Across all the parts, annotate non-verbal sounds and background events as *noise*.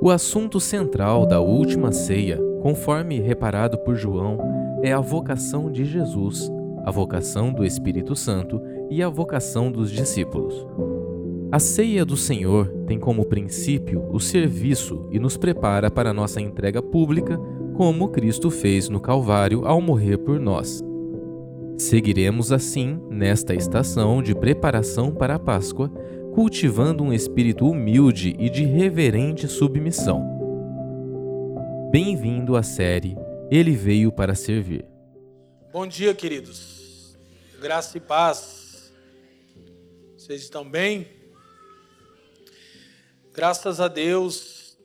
O assunto central da última ceia, conforme reparado por João, é a vocação de Jesus, a vocação do Espírito Santo e a vocação dos discípulos. A ceia do Senhor tem como princípio o serviço e nos prepara para nossa entrega pública, como Cristo fez no Calvário ao morrer por nós. Seguiremos assim nesta estação de preparação para a Páscoa, cultivando um espírito humilde e de reverente submissão. Bem-vindo à série Ele Veio para Servir. Bom dia, queridos. Graça e paz. Vocês estão bem? Graças a Deus,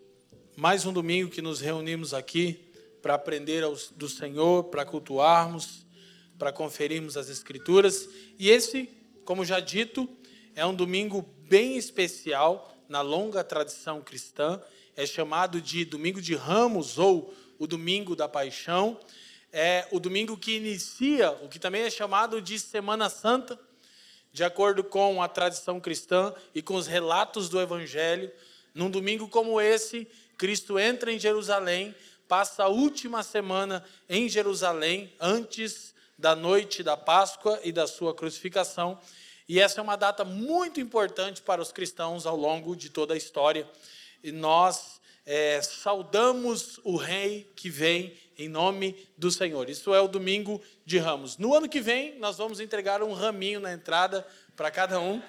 mais um domingo que nos reunimos aqui para aprender do Senhor, para cultuarmos para conferirmos as Escrituras. E esse, como já dito, é um domingo bem especial na longa tradição cristã. É chamado de Domingo de Ramos ou o Domingo da Paixão. É o domingo que inicia o que também é chamado de Semana Santa, de acordo com a tradição cristã e com os relatos do Evangelho. Num domingo como esse, Cristo entra em Jerusalém, passa a última semana em Jerusalém, antes da noite da Páscoa e da sua crucificação. E essa é uma data muito importante para os cristãos ao longo de toda a história. E nós é, saudamos o Rei que vem em nome do Senhor. Isso é o domingo de Ramos. No ano que vem, nós vamos entregar um raminho na entrada para cada um.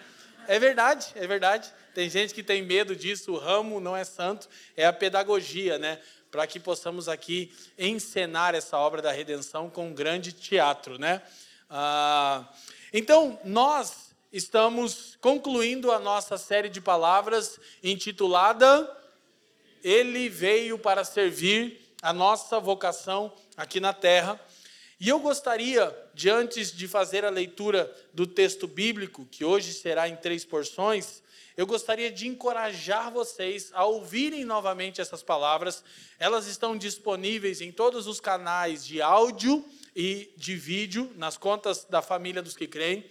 É verdade, é verdade. Tem gente que tem medo disso. O ramo não é santo, é a pedagogia, né? para que possamos aqui encenar essa obra da redenção com um grande teatro, né? Ah, então, nós estamos concluindo a nossa série de palavras intitulada Ele veio para servir a nossa vocação aqui na terra. E eu gostaria, de antes de fazer a leitura do texto bíblico, que hoje será em três porções, eu gostaria de encorajar vocês a ouvirem novamente essas palavras. Elas estão disponíveis em todos os canais de áudio e de vídeo, nas contas da família dos que creem.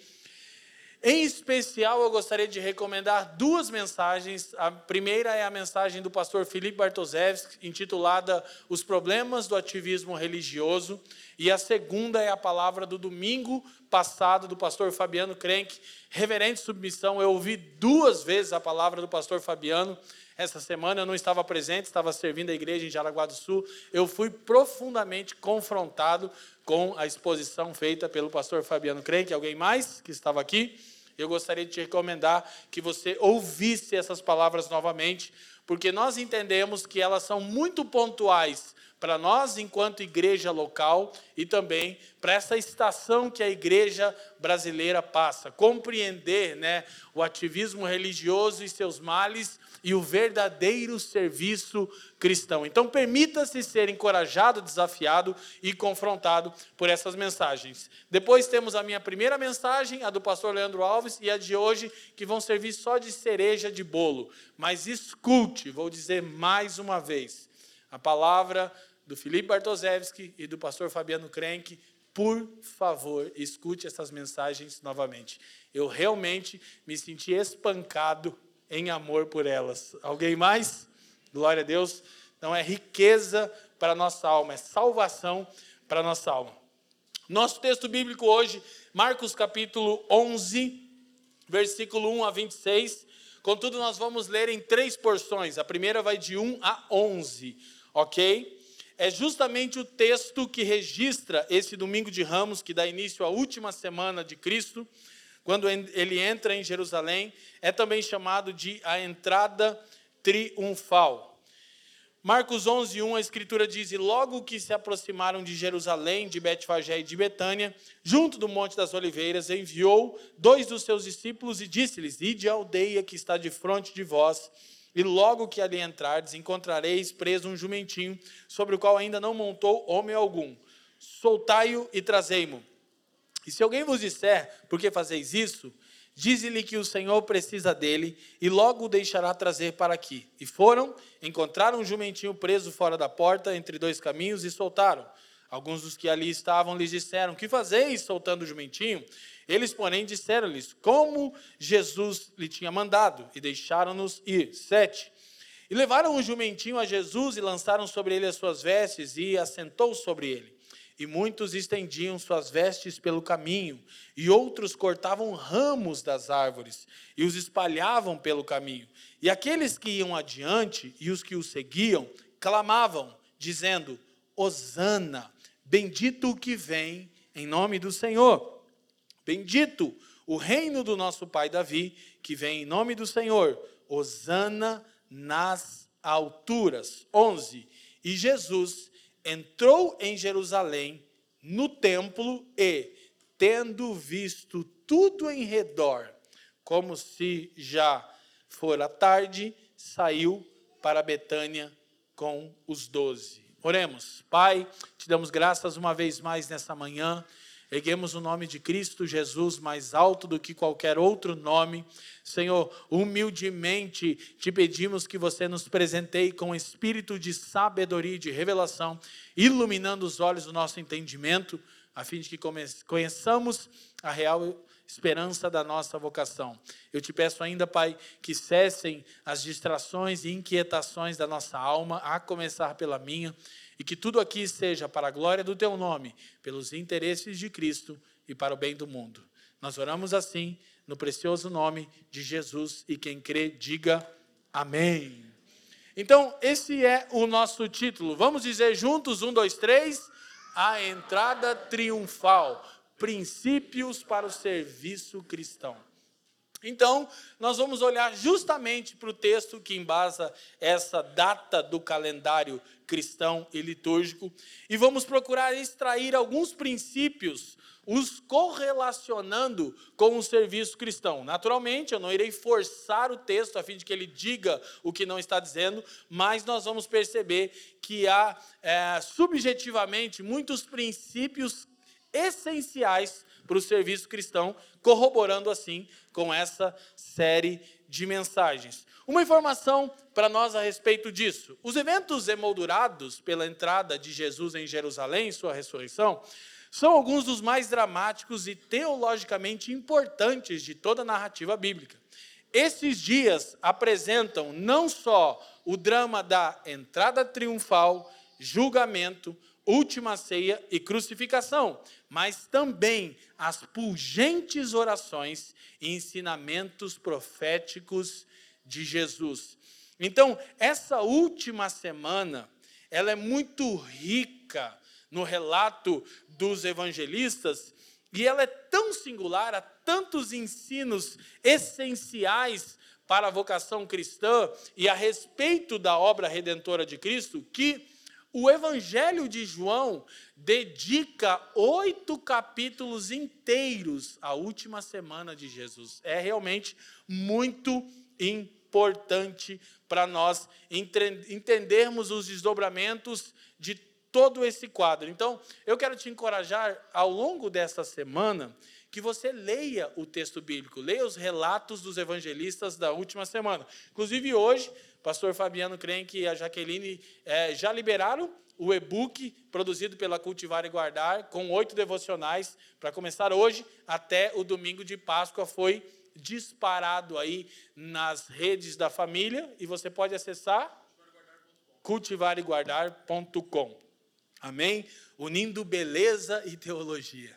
Em especial, eu gostaria de recomendar duas mensagens. A primeira é a mensagem do pastor Felipe Bartoszewski, intitulada Os Problemas do Ativismo Religioso. E a segunda é a palavra do domingo passado do pastor Fabiano Krenk, Reverente Submissão. Eu ouvi duas vezes a palavra do pastor Fabiano. Essa semana eu não estava presente, estava servindo a igreja em Jaraguá do Sul. Eu fui profundamente confrontado com a exposição feita pelo pastor Fabiano Krenk. Alguém mais que estava aqui? Eu gostaria de te recomendar que você ouvisse essas palavras novamente, porque nós entendemos que elas são muito pontuais para nós, enquanto igreja local, e também para essa estação que a igreja brasileira passa. Compreender né, o ativismo religioso e seus males e o verdadeiro serviço cristão. Então, permita-se ser encorajado, desafiado e confrontado por essas mensagens. Depois temos a minha primeira mensagem, a do pastor Leandro Alves, e a de hoje, que vão servir só de cereja de bolo. Mas escute, vou dizer mais uma vez, a palavra do Felipe Bartoszewski e do pastor Fabiano Krenk, por favor, escute essas mensagens novamente. Eu realmente me senti espancado em amor por elas. Alguém mais? Glória a Deus. Então é riqueza para a nossa alma, é salvação para a nossa alma. Nosso texto bíblico hoje, Marcos capítulo 11, versículo 1 a 26. Contudo, nós vamos ler em três porções. A primeira vai de 1 a 11, ok? É justamente o texto que registra esse domingo de Ramos, que dá início à última semana de Cristo quando ele entra em Jerusalém, é também chamado de a entrada triunfal. Marcos 11, 1, a escritura diz: E logo que se aproximaram de Jerusalém, de Betfagé e de Betânia, junto do Monte das Oliveiras, enviou dois dos seus discípulos e disse-lhes: Ide à aldeia que está de frente de vós, e logo que ali entrardes, encontrareis preso um jumentinho, sobre o qual ainda não montou homem algum. Soltai-o e trazei-mo. E se alguém vos disser, por que fazeis isso? Dize-lhe que o Senhor precisa dele e logo o deixará trazer para aqui. E foram, encontraram um jumentinho preso fora da porta, entre dois caminhos, e soltaram. Alguns dos que ali estavam lhes disseram: Que fazeis soltando o jumentinho? Eles, porém, disseram-lhes como Jesus lhe tinha mandado, e deixaram-nos ir. Sete. E levaram o jumentinho a Jesus e lançaram sobre ele as suas vestes e assentou sobre ele. E muitos estendiam suas vestes pelo caminho, e outros cortavam ramos das árvores e os espalhavam pelo caminho. E aqueles que iam adiante e os que o seguiam clamavam, dizendo: Hosana, bendito o que vem em nome do Senhor. Bendito o reino do nosso pai Davi, que vem em nome do Senhor. Hosana nas alturas. 11. E Jesus entrou em Jerusalém, no templo, e, tendo visto tudo em redor, como se já fora tarde, saiu para Betânia com os doze. Oremos. Pai, te damos graças uma vez mais nessa manhã. Erguemos o nome de Cristo Jesus mais alto do que qualquer outro nome. Senhor, humildemente te pedimos que você nos presenteie com espírito de sabedoria e de revelação, iluminando os olhos do nosso entendimento, a fim de que conheçamos a real esperança da nossa vocação. Eu te peço ainda, Pai, que cessem as distrações e inquietações da nossa alma, a começar pela minha e que tudo aqui seja para a glória do teu nome, pelos interesses de Cristo e para o bem do mundo. Nós oramos assim, no precioso nome de Jesus, e quem crê, diga amém. Então, esse é o nosso título. Vamos dizer juntos: um, dois, três. A entrada triunfal. Princípios para o serviço cristão. Então, nós vamos olhar justamente para o texto que embasa essa data do calendário cristão e litúrgico e vamos procurar extrair alguns princípios, os correlacionando com o serviço cristão. Naturalmente, eu não irei forçar o texto a fim de que ele diga o que não está dizendo, mas nós vamos perceber que há é, subjetivamente muitos princípios essenciais para o serviço cristão, corroborando assim com essa série de mensagens. Uma informação para nós a respeito disso: os eventos emoldurados pela entrada de Jesus em Jerusalém, sua ressurreição, são alguns dos mais dramáticos e teologicamente importantes de toda a narrativa bíblica. Esses dias apresentam não só o drama da entrada triunfal, julgamento, última ceia e crucificação, mas também as pungentes orações e ensinamentos proféticos de Jesus. Então, essa última semana, ela é muito rica no relato dos evangelistas e ela é tão singular, há tantos ensinos essenciais para a vocação cristã e a respeito da obra redentora de Cristo, que o Evangelho de João dedica oito capítulos inteiros à última semana de Jesus. É realmente muito importante para nós entendermos os desdobramentos de todo esse quadro. Então, eu quero te encorajar ao longo dessa semana que você leia o texto bíblico, leia os relatos dos evangelistas da última semana. Inclusive, hoje pastor Fabiano Crenque e a Jaqueline é, já liberaram o e-book produzido pela Cultivar e Guardar, com oito devocionais, para começar hoje até o domingo de Páscoa. Foi disparado aí nas redes da família e você pode acessar cultivareguardar.com. Amém? Unindo beleza e teologia.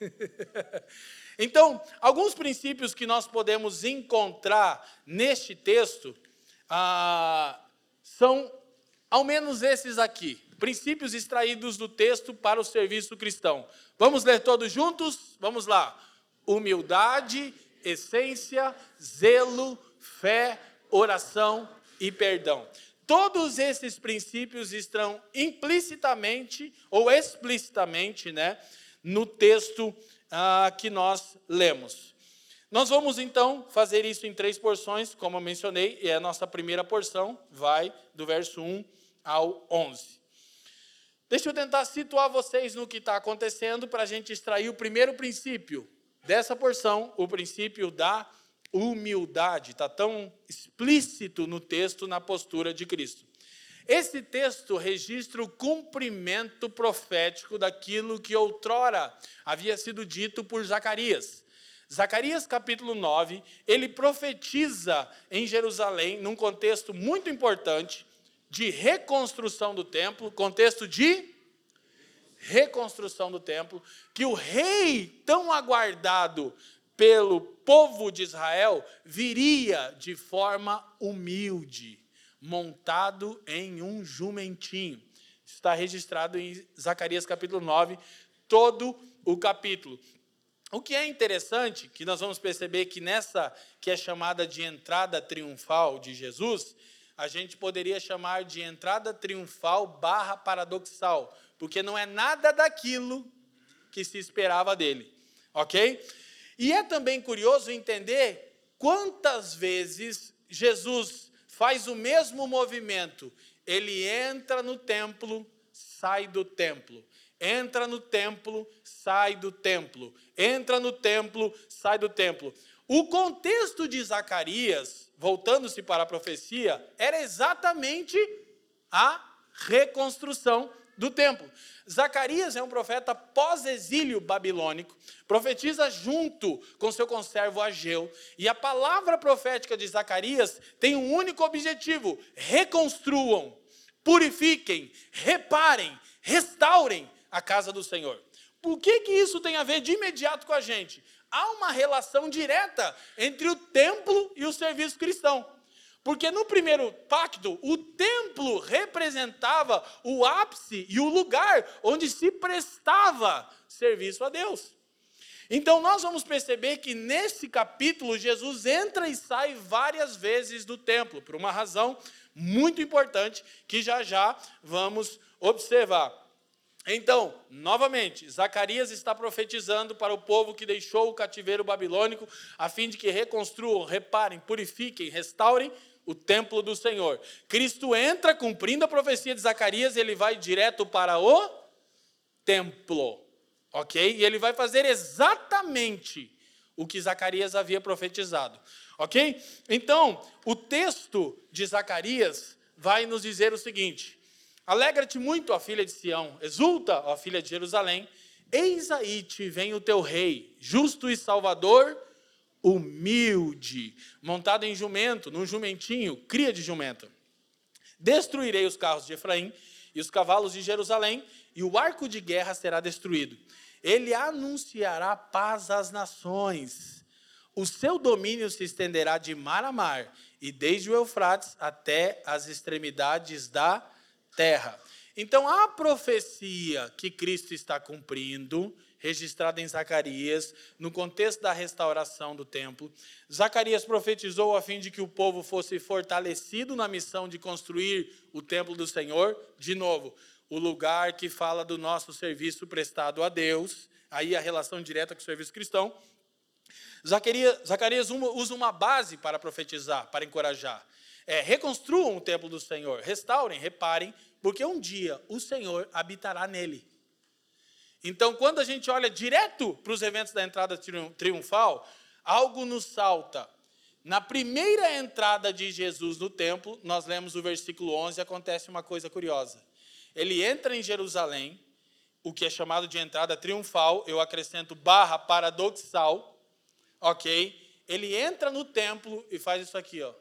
*laughs* então, alguns princípios que nós podemos encontrar neste texto ah, são ao menos esses aqui, princípios extraídos do texto para o serviço cristão. Vamos ler todos juntos? Vamos lá. Humildade, essência, zelo, fé, oração e perdão. Todos esses princípios estão implicitamente ou explicitamente né, no texto ah, que nós lemos. Nós vamos então fazer isso em três porções, como eu mencionei, e a nossa primeira porção vai do verso 1 ao 11. Deixa eu tentar situar vocês no que está acontecendo para a gente extrair o primeiro princípio dessa porção, o princípio da humildade. Está tão explícito no texto, na postura de Cristo. Esse texto registra o cumprimento profético daquilo que outrora havia sido dito por Zacarias. Zacarias capítulo 9, ele profetiza em Jerusalém, num contexto muito importante, de reconstrução do templo, contexto de reconstrução do templo, que o rei tão aguardado pelo povo de Israel viria de forma humilde, montado em um jumentinho. Está registrado em Zacarias capítulo 9, todo o capítulo. O que é interessante, que nós vamos perceber que nessa que é chamada de entrada triunfal de Jesus, a gente poderia chamar de entrada triunfal barra paradoxal, porque não é nada daquilo que se esperava dele, ok? E é também curioso entender quantas vezes Jesus faz o mesmo movimento. Ele entra no templo, sai do templo. Entra no templo, sai do templo. Entra no templo, sai do templo. O contexto de Zacarias, voltando-se para a profecia, era exatamente a reconstrução do templo. Zacarias é um profeta pós-exílio babilônico, profetiza junto com seu conservo Ageu, e a palavra profética de Zacarias tem um único objetivo: reconstruam, purifiquem, reparem, restaurem a casa do Senhor. Por que, que isso tem a ver de imediato com a gente? Há uma relação direta entre o templo e o serviço cristão. Porque no primeiro pacto, o templo representava o ápice e o lugar onde se prestava serviço a Deus. Então nós vamos perceber que nesse capítulo Jesus entra e sai várias vezes do templo, por uma razão muito importante que já já vamos observar. Então, novamente, Zacarias está profetizando para o povo que deixou o cativeiro babilônico, a fim de que reconstruam, reparem, purifiquem, restaurem o templo do Senhor. Cristo entra cumprindo a profecia de Zacarias, ele vai direto para o templo. OK? E ele vai fazer exatamente o que Zacarias havia profetizado. OK? Então, o texto de Zacarias vai nos dizer o seguinte: Alegra-te muito, ó filha de Sião, exulta, ó filha de Jerusalém. Eis aí te vem o teu rei, justo e salvador, humilde, montado em jumento, num jumentinho, cria de jumento. Destruirei os carros de Efraim e os cavalos de Jerusalém, e o arco de guerra será destruído. Ele anunciará paz às nações. O seu domínio se estenderá de mar a mar, e desde o Eufrates até as extremidades da terra. Então, a profecia que Cristo está cumprindo registrada em Zacarias, no contexto da restauração do templo. Zacarias profetizou a fim de que o povo fosse fortalecido na missão de construir o templo do Senhor, de novo, o lugar que fala do nosso serviço prestado a Deus, aí a relação direta com o serviço cristão. Zacarias, Zacarias usa uma base para profetizar, para encorajar. É, reconstruam o templo do Senhor, restaurem, reparem, porque um dia o Senhor habitará nele. Então, quando a gente olha direto para os eventos da entrada triunfal, algo nos salta. Na primeira entrada de Jesus no templo, nós lemos o versículo 11, acontece uma coisa curiosa. Ele entra em Jerusalém, o que é chamado de entrada triunfal, eu acrescento barra paradoxal, ok? Ele entra no templo e faz isso aqui, ó.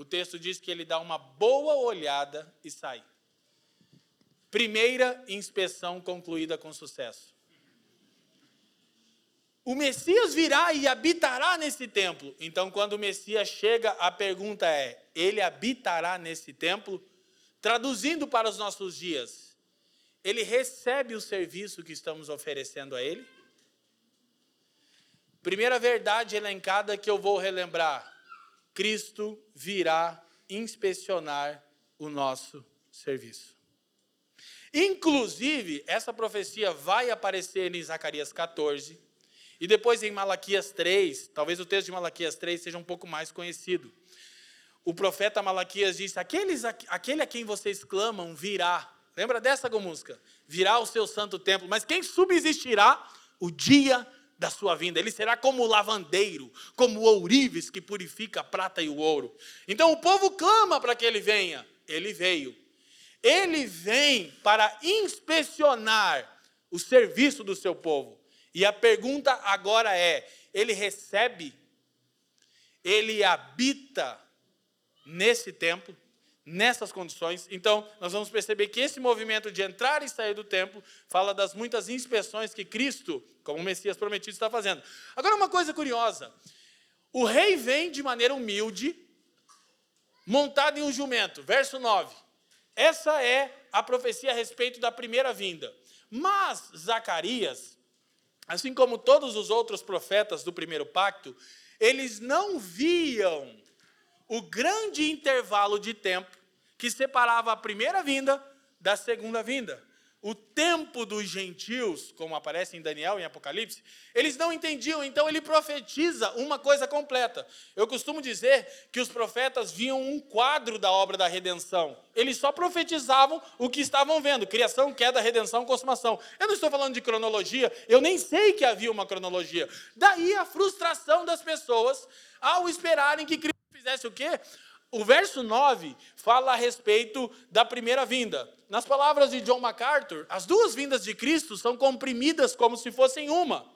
O texto diz que ele dá uma boa olhada e sai. Primeira inspeção concluída com sucesso. O Messias virá e habitará nesse templo. Então, quando o Messias chega, a pergunta é: ele habitará nesse templo? Traduzindo para os nossos dias, ele recebe o serviço que estamos oferecendo a ele? Primeira verdade elencada que eu vou relembrar: Cristo virá inspecionar o nosso serviço. Inclusive, essa profecia vai aparecer em Zacarias 14 e depois em Malaquias 3. Talvez o texto de Malaquias 3 seja um pouco mais conhecido. O profeta Malaquias diz: Aqueles, Aquele a quem vocês clamam virá. Lembra dessa música? Virá o seu santo templo. Mas quem subsistirá o dia da sua vinda? Ele será como o lavandeiro, como o ourives que purifica a prata e o ouro. Então o povo clama para que ele venha. Ele veio. Ele vem para inspecionar o serviço do seu povo. E a pergunta agora é: ele recebe, ele habita nesse templo, nessas condições? Então, nós vamos perceber que esse movimento de entrar e sair do templo fala das muitas inspeções que Cristo, como Messias prometido, está fazendo. Agora, uma coisa curiosa: o rei vem de maneira humilde, montado em um jumento. Verso 9. Essa é a profecia a respeito da primeira vinda. Mas Zacarias, assim como todos os outros profetas do primeiro pacto, eles não viam o grande intervalo de tempo que separava a primeira vinda da segunda vinda o tempo dos gentios, como aparece em Daniel em Apocalipse, eles não entendiam, então ele profetiza uma coisa completa. Eu costumo dizer que os profetas viam um quadro da obra da redenção. Eles só profetizavam o que estavam vendo: criação, queda, redenção, consumação. Eu não estou falando de cronologia, eu nem sei que havia uma cronologia. Daí a frustração das pessoas ao esperarem que Cristo fizesse o quê? O verso 9 fala a respeito da primeira vinda. Nas palavras de John MacArthur, as duas vindas de Cristo são comprimidas como se fossem uma.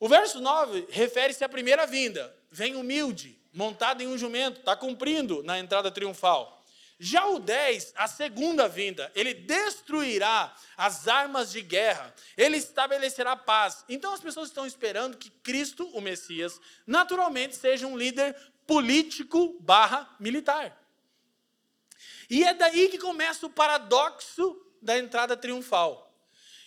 O verso 9 refere-se à primeira vinda. Vem humilde, montado em um jumento, está cumprindo na entrada triunfal. Já o 10, a segunda vinda, ele destruirá as armas de guerra, ele estabelecerá paz. Então as pessoas estão esperando que Cristo, o Messias, naturalmente seja um líder político barra militar. E é daí que começa o paradoxo da entrada triunfal.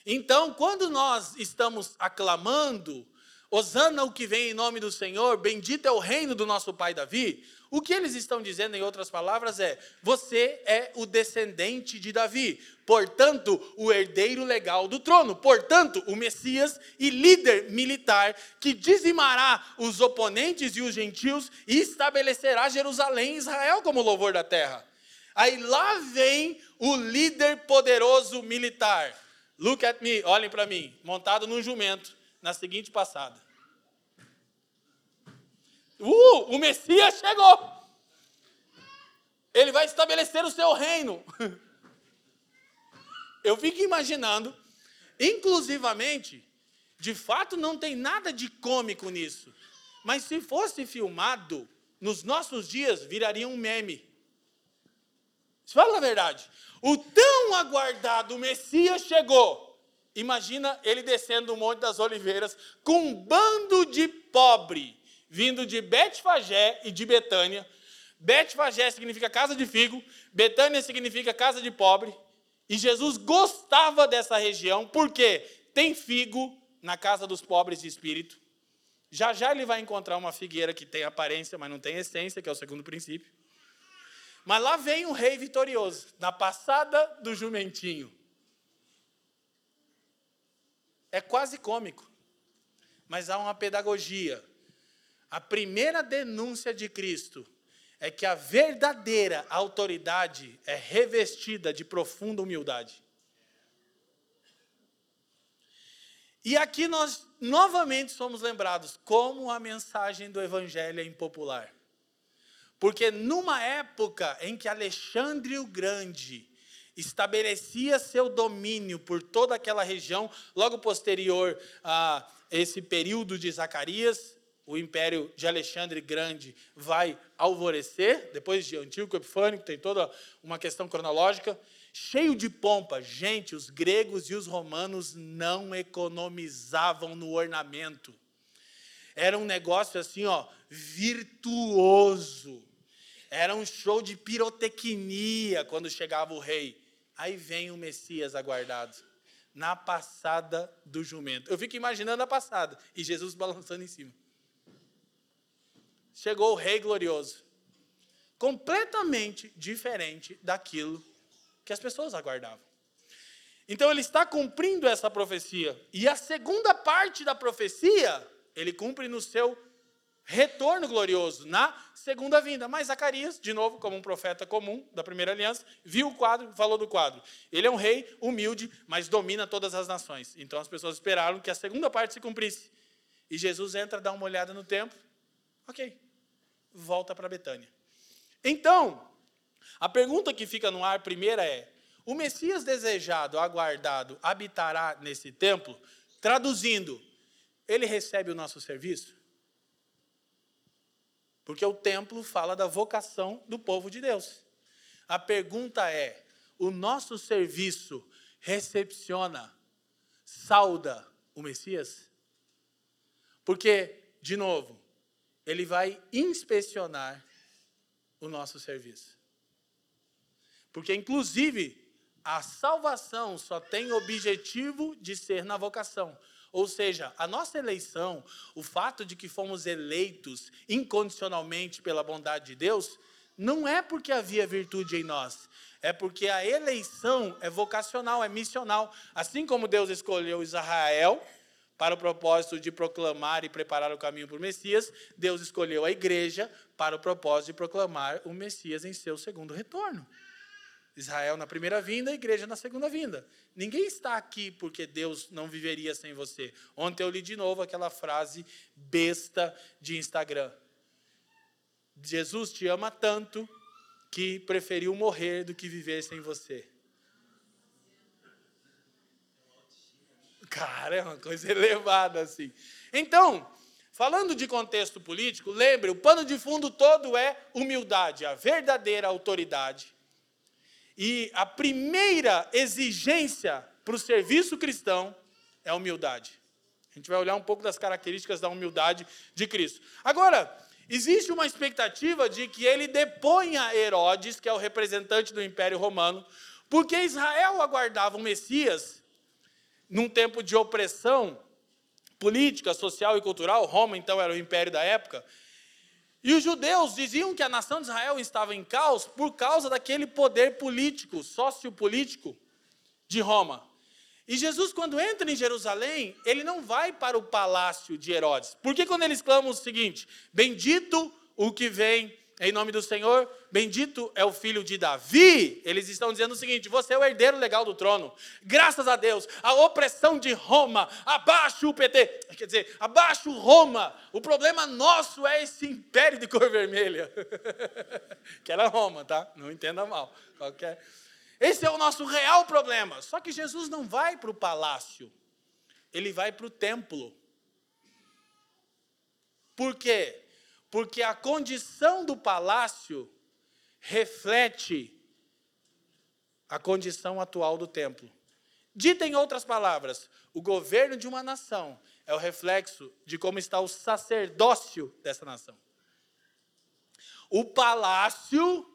Então, quando nós estamos aclamando, Osana o que vem em nome do Senhor, bendito é o reino do nosso pai Davi, o que eles estão dizendo, em outras palavras, é: você é o descendente de Davi, portanto, o herdeiro legal do trono, portanto, o Messias e líder militar que dizimará os oponentes e os gentios e estabelecerá Jerusalém e Israel como louvor da terra. Aí lá vem o líder poderoso militar. Look at me, olhem para mim, montado num jumento, na seguinte passada. Uh, o Messias chegou. Ele vai estabelecer o seu reino. *laughs* Eu fico imaginando, inclusivamente, de fato não tem nada de cômico nisso. Mas se fosse filmado, nos nossos dias viraria um meme. Fala a verdade. O tão aguardado Messias chegou. Imagina ele descendo o Monte das Oliveiras com um bando de pobre vindo de Betfagé e de Betânia. Betfagé significa casa de figo, Betânia significa casa de pobre. E Jesus gostava dessa região porque tem figo na casa dos pobres de espírito. Já já ele vai encontrar uma figueira que tem aparência, mas não tem essência, que é o segundo princípio. Mas lá vem o rei vitorioso, na passada do jumentinho. É quase cômico, mas há uma pedagogia. A primeira denúncia de Cristo é que a verdadeira autoridade é revestida de profunda humildade. E aqui nós novamente somos lembrados como a mensagem do Evangelho é impopular. Porque numa época em que Alexandre o Grande estabelecia seu domínio por toda aquela região, logo posterior a esse período de Zacarias, o império de Alexandre Grande vai alvorecer, depois de Antíoco Epifânico, tem toda uma questão cronológica, cheio de pompa. Gente, os gregos e os romanos não economizavam no ornamento. Era um negócio assim, ó, virtuoso. Era um show de pirotecnia quando chegava o rei. Aí vem o Messias aguardado, na passada do jumento. Eu fico imaginando a passada e Jesus balançando em cima chegou o Rei Glorioso. Completamente diferente daquilo que as pessoas aguardavam. Então ele está cumprindo essa profecia. E a segunda parte da profecia, ele cumpre no seu retorno glorioso, na segunda vinda. Mas Zacarias, de novo, como um profeta comum da primeira aliança, viu o quadro, falou do quadro. Ele é um rei humilde, mas domina todas as nações. Então as pessoas esperaram que a segunda parte se cumprisse. E Jesus entra, dá uma olhada no templo. Ok, volta para Betânia. Então, a pergunta que fica no ar primeira é: o Messias desejado, aguardado, habitará nesse templo? Traduzindo, ele recebe o nosso serviço? Porque o templo fala da vocação do povo de Deus. A pergunta é: o nosso serviço recepciona, sauda o Messias? Porque, de novo, ele vai inspecionar o nosso serviço. Porque, inclusive, a salvação só tem objetivo de ser na vocação. Ou seja, a nossa eleição, o fato de que fomos eleitos incondicionalmente pela bondade de Deus, não é porque havia virtude em nós, é porque a eleição é vocacional, é missional. Assim como Deus escolheu Israel para o propósito de proclamar e preparar o caminho para o Messias, Deus escolheu a igreja para o propósito de proclamar o Messias em seu segundo retorno. Israel na primeira vinda, a igreja na segunda vinda. Ninguém está aqui porque Deus não viveria sem você. Ontem eu li de novo aquela frase besta de Instagram. Jesus te ama tanto que preferiu morrer do que viver sem você. Cara, é uma coisa elevada assim. Então, falando de contexto político, lembre, o pano de fundo todo é humildade, a verdadeira autoridade e a primeira exigência para o serviço cristão é a humildade. A gente vai olhar um pouco das características da humildade de Cristo. Agora, existe uma expectativa de que ele deponha Herodes, que é o representante do Império Romano, porque Israel aguardava um Messias num tempo de opressão política, social e cultural. Roma, então, era o império da época. E os judeus diziam que a nação de Israel estava em caos por causa daquele poder político, sociopolítico de Roma. E Jesus, quando entra em Jerusalém, ele não vai para o palácio de Herodes. Porque quando eles clamam o seguinte: Bendito o que vem em nome do Senhor, bendito é o filho de Davi. Eles estão dizendo o seguinte: você é o herdeiro legal do trono. Graças a Deus, a opressão de Roma, abaixo o PT, quer dizer, abaixo Roma. O problema nosso é esse império de cor vermelha, *laughs* que era Roma, tá? Não entenda mal. Qualquer... Esse é o nosso real problema. Só que Jesus não vai para o palácio, ele vai para o templo. Por quê? Porque a condição do palácio reflete a condição atual do templo. Dita em outras palavras, o governo de uma nação é o reflexo de como está o sacerdócio dessa nação. O palácio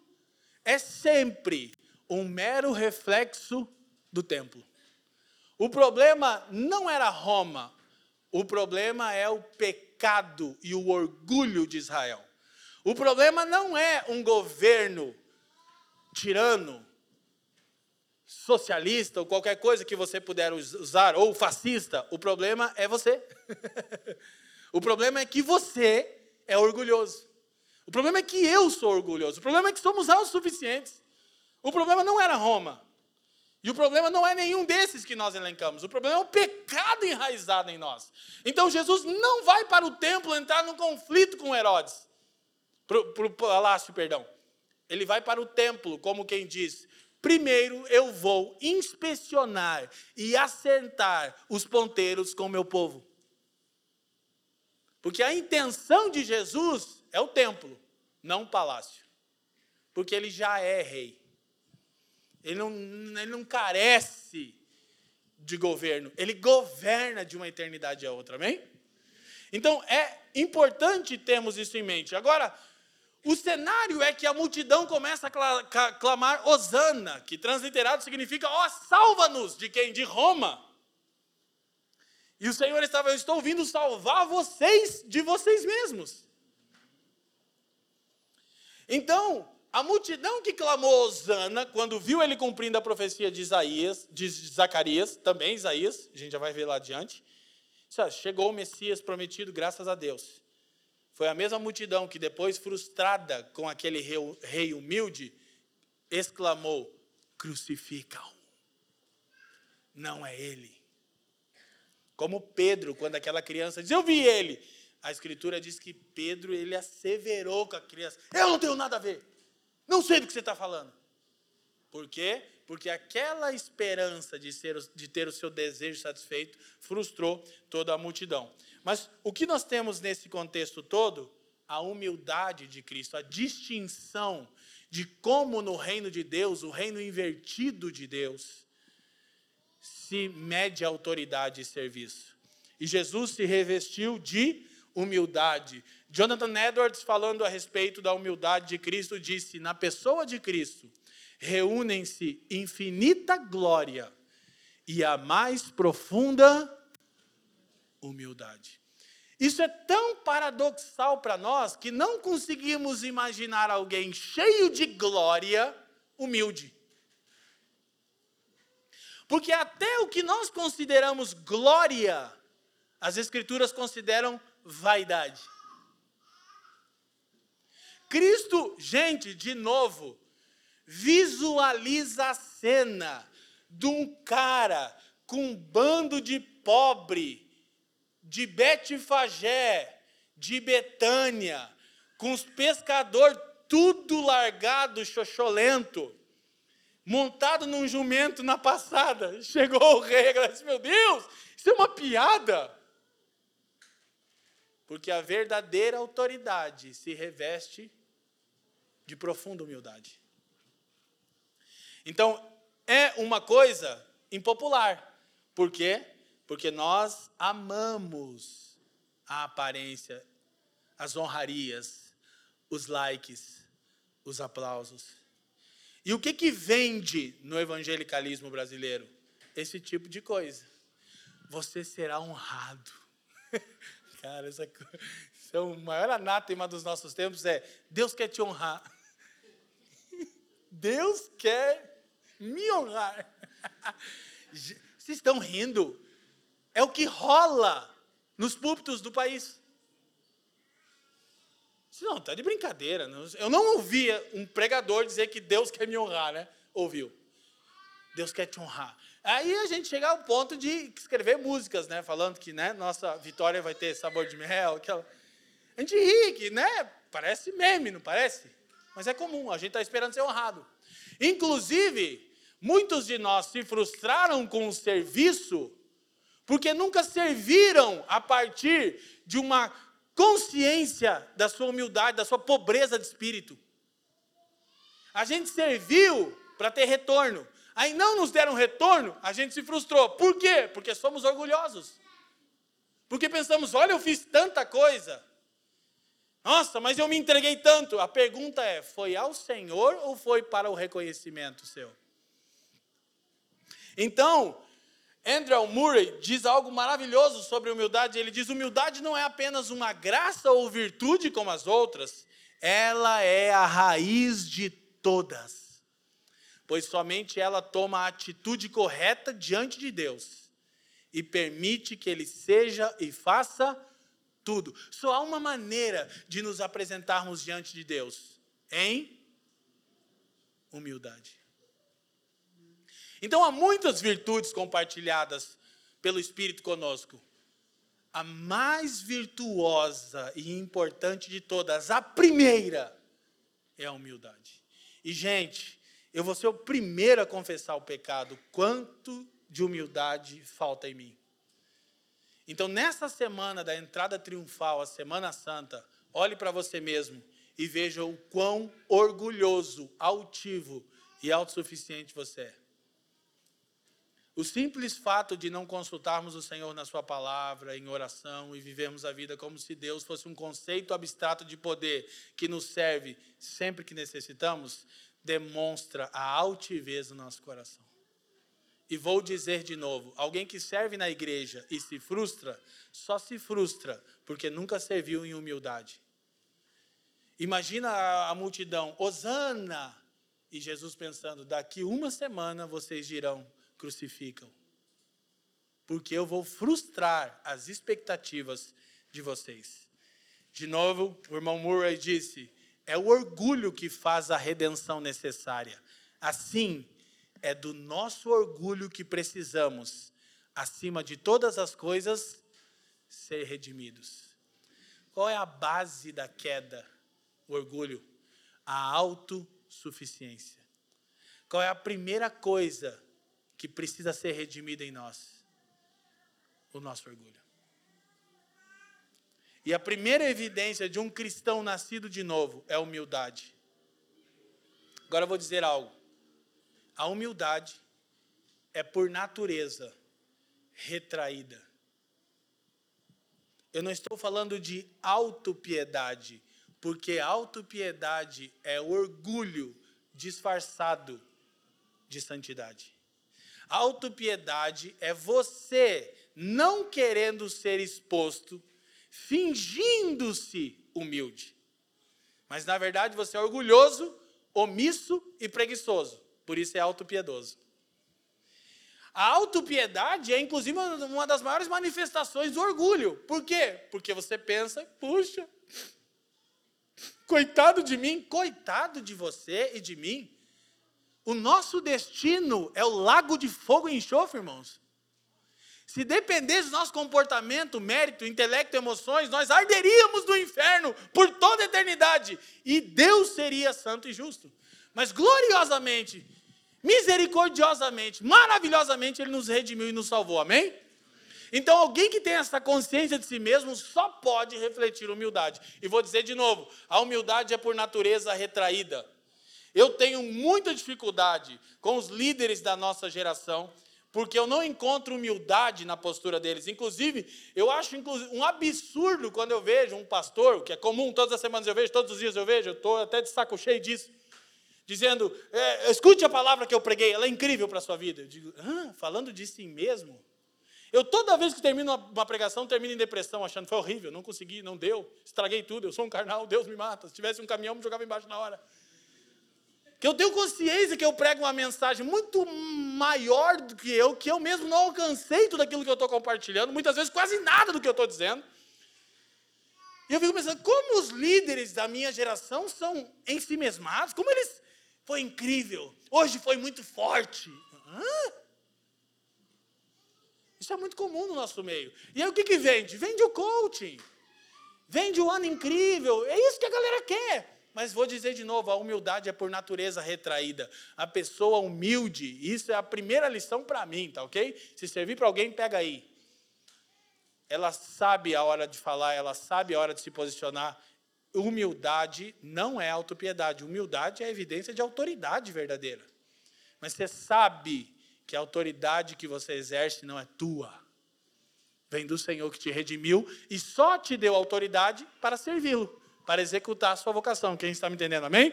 é sempre um mero reflexo do templo. O problema não era Roma, o problema é o pecado e o orgulho de Israel. O problema não é um governo tirano, socialista ou qualquer coisa que você puder usar, ou fascista. O problema é você. *laughs* o problema é que você é orgulhoso. O problema é que eu sou orgulhoso. O problema é que somos autossuficientes. O problema não era Roma. E o problema não é nenhum desses que nós elencamos, o problema é o pecado enraizado em nós. Então Jesus não vai para o templo entrar no conflito com Herodes, para o palácio, perdão. Ele vai para o templo, como quem diz: primeiro eu vou inspecionar e assentar os ponteiros com o meu povo. Porque a intenção de Jesus é o templo, não o palácio. Porque ele já é rei. Ele não, ele não carece de governo, ele governa de uma eternidade a outra, amém? Então é importante termos isso em mente. Agora, o cenário é que a multidão começa a clamar Osana, que transliterado significa ó, oh, salva-nos de quem? De Roma. E o Senhor estava, eu estou vindo salvar vocês de vocês mesmos. Então, a multidão que clamou Osana, quando viu ele cumprindo a profecia de Isaías, de Zacarias, também Isaías, a gente já vai ver lá adiante, chegou o Messias prometido, graças a Deus. Foi a mesma multidão que depois, frustrada com aquele rei, rei humilde, exclamou: crucifica-o. Não é ele. Como Pedro, quando aquela criança diz: Eu vi ele. A escritura diz que Pedro ele asseverou com a criança: Eu não tenho nada a ver. Não sei do que você está falando. Por quê? Porque aquela esperança de, ser, de ter o seu desejo satisfeito frustrou toda a multidão. Mas o que nós temos nesse contexto todo? A humildade de Cristo, a distinção de como no reino de Deus, o reino invertido de Deus, se mede autoridade e serviço. E Jesus se revestiu de humildade. Jonathan Edwards, falando a respeito da humildade de Cristo, disse: na pessoa de Cristo reúnem-se infinita glória e a mais profunda humildade. Isso é tão paradoxal para nós que não conseguimos imaginar alguém cheio de glória humilde. Porque até o que nós consideramos glória, as Escrituras consideram vaidade. Cristo, gente, de novo, visualiza a cena de um cara com um bando de pobre de Betfagé, de Betânia, com os pescadores tudo largado, xocholento, montado num jumento na passada. *laughs* Chegou o rei e disse: Meu Deus, isso é uma piada. Porque a verdadeira autoridade se reveste de profunda humildade. Então, é uma coisa impopular. Por quê? Porque nós amamos a aparência, as honrarias, os likes, os aplausos. E o que, que vende no evangelicalismo brasileiro? Esse tipo de coisa. Você será honrado. *laughs* Cara, essa, é o maior anátema dos nossos tempos é Deus quer te honrar. Deus quer me honrar. Vocês estão rindo? É o que rola nos púlpitos do país. Não, está de brincadeira. Eu não ouvia um pregador dizer que Deus quer me honrar, né? Ouviu. Deus quer te honrar. Aí a gente chega ao ponto de escrever músicas, né? Falando que né, nossa vitória vai ter sabor de mel. Aquela... A gente ri, que, né? Parece meme, não parece? Mas é comum, a gente está esperando ser honrado. Inclusive, muitos de nós se frustraram com o serviço porque nunca serviram a partir de uma consciência da sua humildade, da sua pobreza de espírito. A gente serviu para ter retorno. Aí não nos deram retorno, a gente se frustrou. Por quê? Porque somos orgulhosos. Porque pensamos, olha, eu fiz tanta coisa. Nossa, mas eu me entreguei tanto. A pergunta é: foi ao Senhor ou foi para o reconhecimento seu? Então, Andrew Murray diz algo maravilhoso sobre humildade. Ele diz: humildade não é apenas uma graça ou virtude como as outras, ela é a raiz de todas. Pois somente ela toma a atitude correta diante de Deus e permite que Ele seja e faça tudo. Só há uma maneira de nos apresentarmos diante de Deus: em humildade. Então há muitas virtudes compartilhadas pelo Espírito conosco. A mais virtuosa e importante de todas, a primeira, é a humildade. E, gente, eu vou ser o primeiro a confessar o pecado. Quanto de humildade falta em mim? Então, nessa semana da entrada triunfal, a Semana Santa, olhe para você mesmo e veja o quão orgulhoso, altivo e autossuficiente você é. O simples fato de não consultarmos o Senhor na Sua palavra, em oração e vivermos a vida como se Deus fosse um conceito abstrato de poder que nos serve sempre que necessitamos, demonstra a altivez do nosso coração. E vou dizer de novo: alguém que serve na igreja e se frustra, só se frustra porque nunca serviu em humildade. Imagina a, a multidão, Osana! E Jesus pensando: daqui uma semana vocês dirão crucificam. Porque eu vou frustrar as expectativas de vocês. De novo, o irmão Murray disse: é o orgulho que faz a redenção necessária. Assim, é do nosso orgulho que precisamos, acima de todas as coisas, ser redimidos. Qual é a base da queda? O orgulho, a autossuficiência. Qual é a primeira coisa que precisa ser redimida em nós? O nosso orgulho. E a primeira evidência de um cristão nascido de novo é humildade. Agora eu vou dizer algo. A humildade é por natureza retraída. Eu não estou falando de autopiedade, porque autopiedade é orgulho disfarçado de santidade. Autopiedade é você não querendo ser exposto, fingindo-se humilde. Mas na verdade você é orgulhoso, omisso e preguiçoso. Por isso é autopiedoso. A autopiedade é, inclusive, uma das maiores manifestações do orgulho. Por quê? Porque você pensa, puxa, coitado de mim, coitado de você e de mim. O nosso destino é o lago de fogo e enxofre, irmãos. Se dependesse do nosso comportamento, mérito, intelecto, emoções, nós arderíamos no inferno por toda a eternidade. E Deus seria santo e justo. Mas gloriosamente, misericordiosamente, maravilhosamente, Ele nos redimiu e nos salvou. Amém? Então, alguém que tem essa consciência de si mesmo só pode refletir humildade. E vou dizer de novo: a humildade é por natureza retraída. Eu tenho muita dificuldade com os líderes da nossa geração, porque eu não encontro humildade na postura deles. Inclusive, eu acho um absurdo quando eu vejo um pastor, que é comum, todas as semanas eu vejo, todos os dias eu vejo, eu estou até de saco cheio disso dizendo: é, escute a palavra que eu preguei, ela é incrível para a sua vida. Eu digo: ah, falando de si mesmo? Eu toda vez que termino uma pregação, termino em depressão, achando foi horrível, não consegui, não deu, estraguei tudo, eu sou um carnal, Deus me mata. Se tivesse um caminhão, me jogava embaixo na hora. Que eu tenho consciência que eu prego uma mensagem muito maior do que eu, que eu mesmo não alcancei tudo aquilo que eu estou compartilhando, muitas vezes quase nada do que eu estou dizendo. E eu fico pensando, como os líderes da minha geração são em si mesmados, como eles foi incrível. Hoje foi muito forte. Hã? Isso é muito comum no nosso meio. E aí o que, que vende? Vende o coaching. Vende o ano incrível. É isso que a galera quer. Mas vou dizer de novo: a humildade é por natureza retraída. A pessoa humilde, isso é a primeira lição para mim, tá ok? Se servir para alguém, pega aí. Ela sabe a hora de falar, ela sabe a hora de se posicionar, humildade não é autopiedade. Humildade é evidência de autoridade verdadeira. Mas você sabe que a autoridade que você exerce não é tua. Vem do Senhor que te redimiu e só te deu autoridade para servi-lo, para executar a sua vocação. Quem está me entendendo? Amém?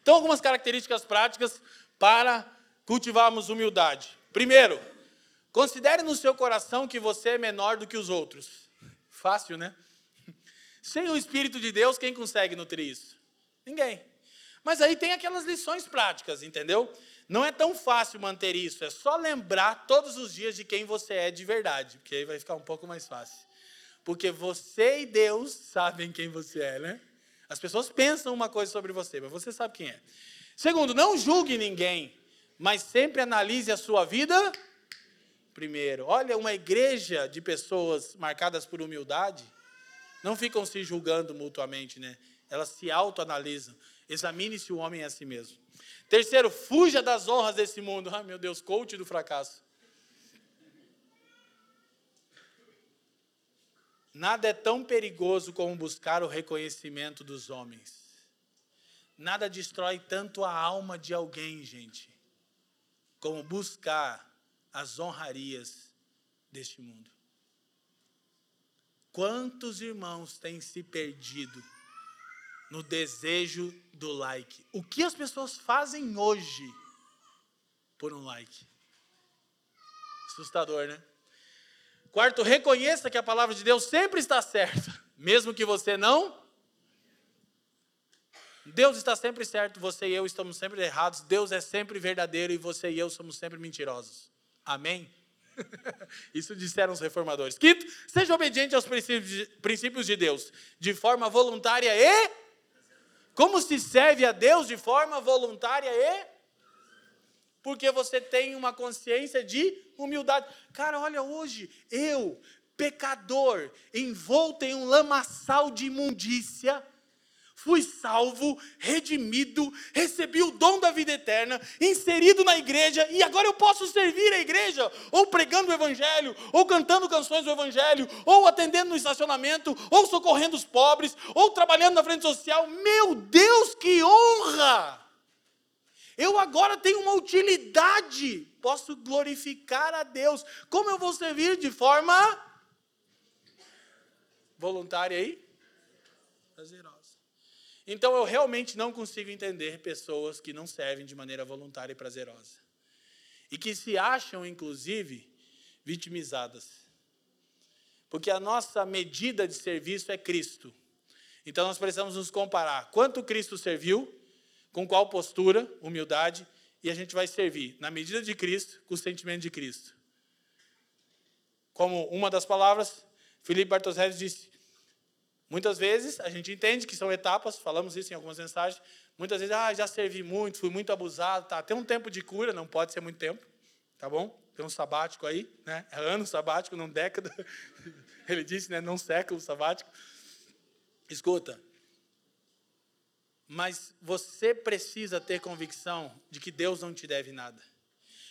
Então, algumas características práticas para cultivarmos humildade. Primeiro, considere no seu coração que você é menor do que os outros. Fácil, né? Sem o Espírito de Deus, quem consegue nutrir isso? Ninguém. Mas aí tem aquelas lições práticas, entendeu? Não é tão fácil manter isso, é só lembrar todos os dias de quem você é de verdade, porque aí vai ficar um pouco mais fácil. Porque você e Deus sabem quem você é, né? As pessoas pensam uma coisa sobre você, mas você sabe quem é. Segundo, não julgue ninguém, mas sempre analise a sua vida primeiro. Olha, uma igreja de pessoas marcadas por humildade não ficam se julgando mutuamente, né? Elas se autoanalisam. Examine se o homem é a si mesmo. Terceiro, fuja das honras desse mundo. Ah, meu Deus, coach do fracasso. Nada é tão perigoso como buscar o reconhecimento dos homens. Nada destrói tanto a alma de alguém, gente, como buscar as honrarias deste mundo. Quantos irmãos têm se perdido no desejo do like? O que as pessoas fazem hoje por um like? Assustador, né? Quarto, reconheça que a palavra de Deus sempre está certa, mesmo que você não. Deus está sempre certo, você e eu estamos sempre errados. Deus é sempre verdadeiro e você e eu somos sempre mentirosos. Amém? *laughs* Isso disseram os reformadores. Quinto, seja obediente aos princípios de Deus, de forma voluntária e. Como se serve a Deus de forma voluntária e. Porque você tem uma consciência de humildade. Cara, olha, hoje, eu, pecador, envolto em um lamaçal de imundícia, fui salvo, redimido, recebi o dom da vida eterna, inserido na igreja e agora eu posso servir a igreja, ou pregando o evangelho, ou cantando canções do evangelho, ou atendendo no estacionamento, ou socorrendo os pobres, ou trabalhando na frente social. Meu Deus, que honra! Eu agora tenho uma utilidade, posso glorificar a Deus. Como eu vou servir de forma voluntária aí? Prazerosa. Então eu realmente não consigo entender pessoas que não servem de maneira voluntária e prazerosa. E que se acham, inclusive, vitimizadas. Porque a nossa medida de serviço é Cristo. Então nós precisamos nos comparar. Quanto Cristo serviu, com qual postura, humildade, e a gente vai servir na medida de Cristo, com o sentimento de Cristo. Como uma das palavras, Felipe Bartoszewski disse: muitas vezes a gente entende que são etapas, falamos isso em algumas mensagens. Muitas vezes, ah, já servi muito, fui muito abusado, tá. Tem um tempo de cura, não pode ser muito tempo, tá bom? Tem um sabático aí, né? É ano sabático, não década. *laughs* Ele disse, né? Não século sabático. Escuta, mas você precisa ter convicção de que Deus não te deve nada.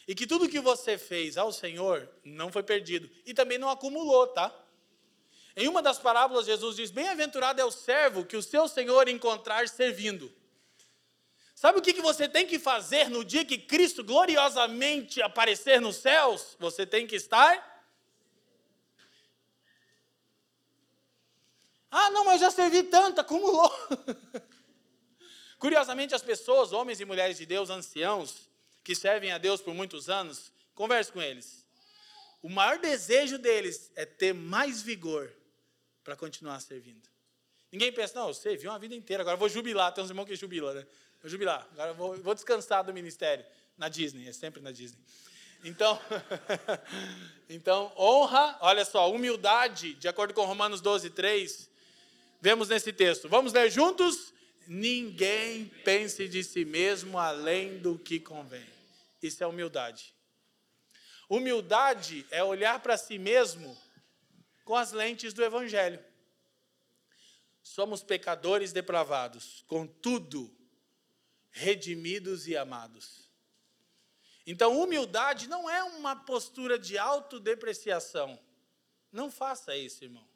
E que tudo que você fez ao Senhor não foi perdido. E também não acumulou, tá? Em uma das parábolas, Jesus diz: Bem-aventurado é o servo que o seu Senhor encontrar servindo. Sabe o que você tem que fazer no dia que Cristo gloriosamente aparecer nos céus? Você tem que estar. Ah, não, mas eu já servi tanto, acumulou. *laughs* Curiosamente, as pessoas, homens e mulheres de Deus, anciãos, que servem a Deus por muitos anos, converse com eles. O maior desejo deles é ter mais vigor para continuar servindo. Ninguém pensa, não, eu servi uma vida inteira, agora vou jubilar. Tem uns irmãos que jubilam, né? Vou jubilar, agora vou, vou descansar do ministério. Na Disney, é sempre na Disney. Então, *laughs* então, honra, olha só, humildade, de acordo com Romanos 12, 3, vemos nesse texto. Vamos ler juntos? Ninguém pense de si mesmo além do que convém. Isso é humildade. Humildade é olhar para si mesmo com as lentes do Evangelho. Somos pecadores depravados, contudo, redimidos e amados. Então, humildade não é uma postura de autodepreciação. Não faça isso, irmão.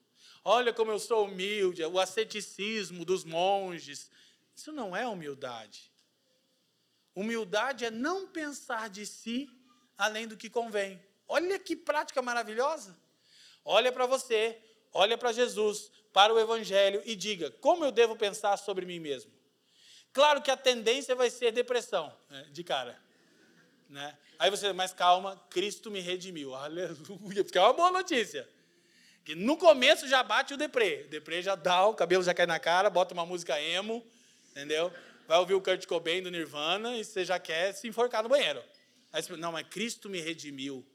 Olha como eu sou humilde, o asceticismo dos monges. Isso não é humildade. Humildade é não pensar de si além do que convém. Olha que prática maravilhosa. Olha para você, olha para Jesus, para o Evangelho e diga: como eu devo pensar sobre mim mesmo? Claro que a tendência vai ser depressão, né, de cara. Né? Aí você, mas calma, Cristo me redimiu. Aleluia, porque é uma boa notícia. Que no começo já bate o deprê. O deprê já dá, o cabelo já cai na cara, bota uma música emo, entendeu? Vai ouvir o Kurt Cobain do Nirvana e você já quer se enforcar no banheiro. Aí você, não, mas Cristo me redimiu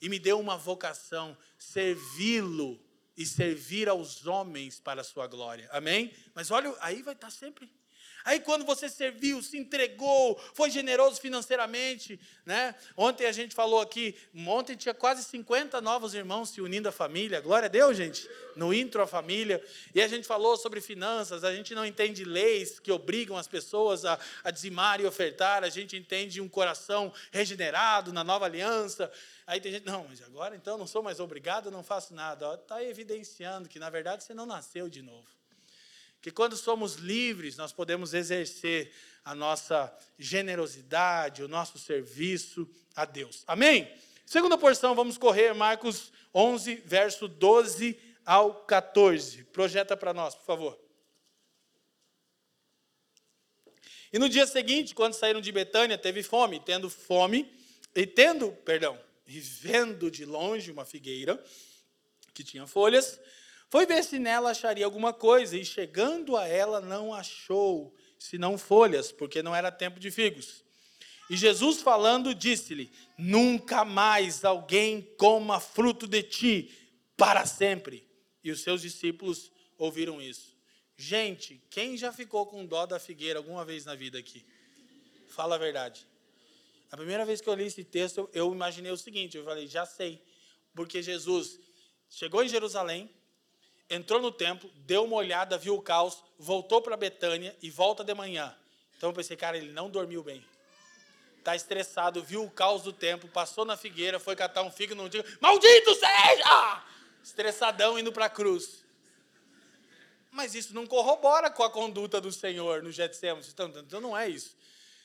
e me deu uma vocação, servi-lo e servir aos homens para a sua glória. Amém? Mas olha, aí vai estar sempre Aí quando você serviu, se entregou, foi generoso financeiramente, né? Ontem a gente falou aqui, ontem tinha quase 50 novos irmãos se unindo à família. Glória a Deus, gente. No intro à família. E a gente falou sobre finanças, a gente não entende leis que obrigam as pessoas a, a dizimar e ofertar, a gente entende um coração regenerado na nova aliança. Aí tem gente, não, mas agora então não sou mais obrigado, não faço nada. Está evidenciando que, na verdade, você não nasceu de novo que quando somos livres, nós podemos exercer a nossa generosidade, o nosso serviço a Deus. Amém? Segunda porção, vamos correr, Marcos 11, verso 12 ao 14. Projeta para nós, por favor. E no dia seguinte, quando saíram de Betânia, teve fome, tendo fome, e tendo, perdão, e vendo de longe uma figueira que tinha folhas, foi ver se nela acharia alguma coisa, e chegando a ela, não achou, senão folhas, porque não era tempo de figos. E Jesus falando, disse-lhe: Nunca mais alguém coma fruto de ti, para sempre. E os seus discípulos ouviram isso. Gente, quem já ficou com dó da figueira alguma vez na vida aqui? Fala a verdade. A primeira vez que eu li esse texto, eu imaginei o seguinte: eu falei, já sei. Porque Jesus chegou em Jerusalém, entrou no templo, deu uma olhada, viu o caos, voltou para Betânia e volta de manhã. Então eu pensei, cara, ele não dormiu bem. Está estressado, viu o caos do templo, passou na figueira, foi catar um figo num dia, maldito seja! Estressadão indo para a cruz. Mas isso não corrobora com a conduta do Senhor no Getsemane. Então não é isso.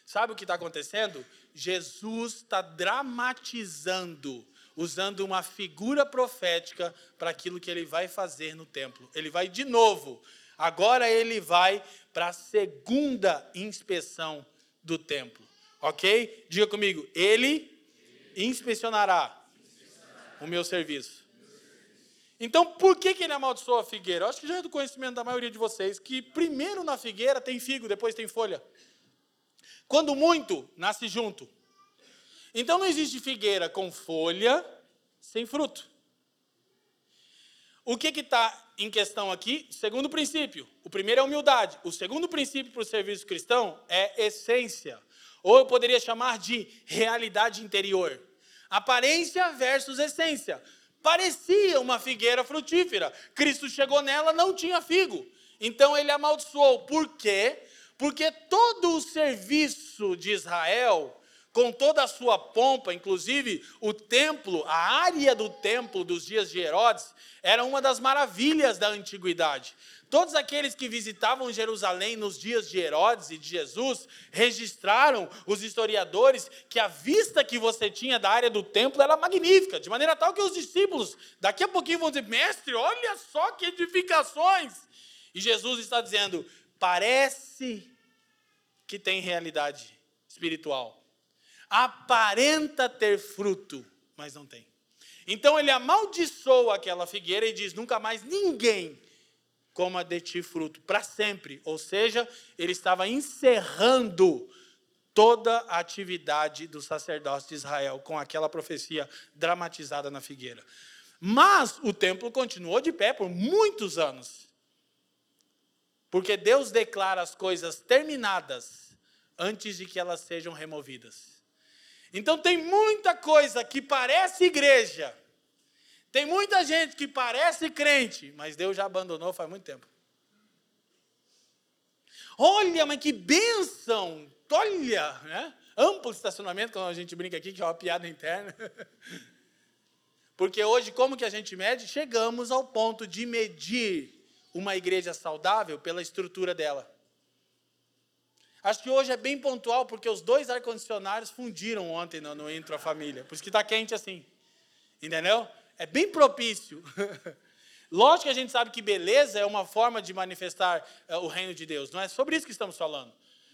Sabe o que está acontecendo? Jesus está dramatizando, usando uma figura profética para aquilo que ele vai fazer no templo. Ele vai de novo. Agora ele vai para a segunda inspeção do templo. Ok? Diga comigo. Ele inspecionará o meu serviço. Então, por que, que ele amaldiçoou a figueira? Eu acho que já é do conhecimento da maioria de vocês que primeiro na figueira tem figo, depois tem folha. Quando muito, nasce junto. Então não existe figueira com folha sem fruto. O que está em questão aqui? Segundo princípio. O primeiro é humildade. O segundo princípio para o serviço cristão é essência. Ou eu poderia chamar de realidade interior. Aparência versus essência. Parecia uma figueira frutífera. Cristo chegou nela, não tinha figo. Então ele amaldiçoou. Por quê? Porque todo o serviço de Israel, com toda a sua pompa, inclusive o templo, a área do templo dos dias de Herodes, era uma das maravilhas da antiguidade. Todos aqueles que visitavam Jerusalém nos dias de Herodes e de Jesus registraram, os historiadores, que a vista que você tinha da área do templo era magnífica, de maneira tal que os discípulos, daqui a pouquinho, vão dizer: Mestre, olha só que edificações! E Jesus está dizendo: parece que tem realidade espiritual, aparenta ter fruto, mas não tem. Então ele amaldiçoa aquela figueira e diz: nunca mais ninguém coma de ti fruto, para sempre. Ou seja, ele estava encerrando toda a atividade do sacerdócio de Israel com aquela profecia dramatizada na figueira. Mas o templo continuou de pé por muitos anos. Porque Deus declara as coisas terminadas antes de que elas sejam removidas. Então tem muita coisa que parece igreja. Tem muita gente que parece crente, mas Deus já abandonou faz muito tempo. Olha, mas que bênção! Olha, né? Amplo estacionamento, quando a gente brinca aqui, que é uma piada interna. *laughs* Porque hoje, como que a gente mede? Chegamos ao ponto de medir uma igreja saudável pela estrutura dela. Acho que hoje é bem pontual, porque os dois ar-condicionados fundiram ontem no, no Intro a Família. Por isso que está quente assim. Entendeu? É bem propício. *laughs* Lógico que a gente sabe que beleza é uma forma de manifestar é, o reino de Deus. Não é sobre isso que estamos falando.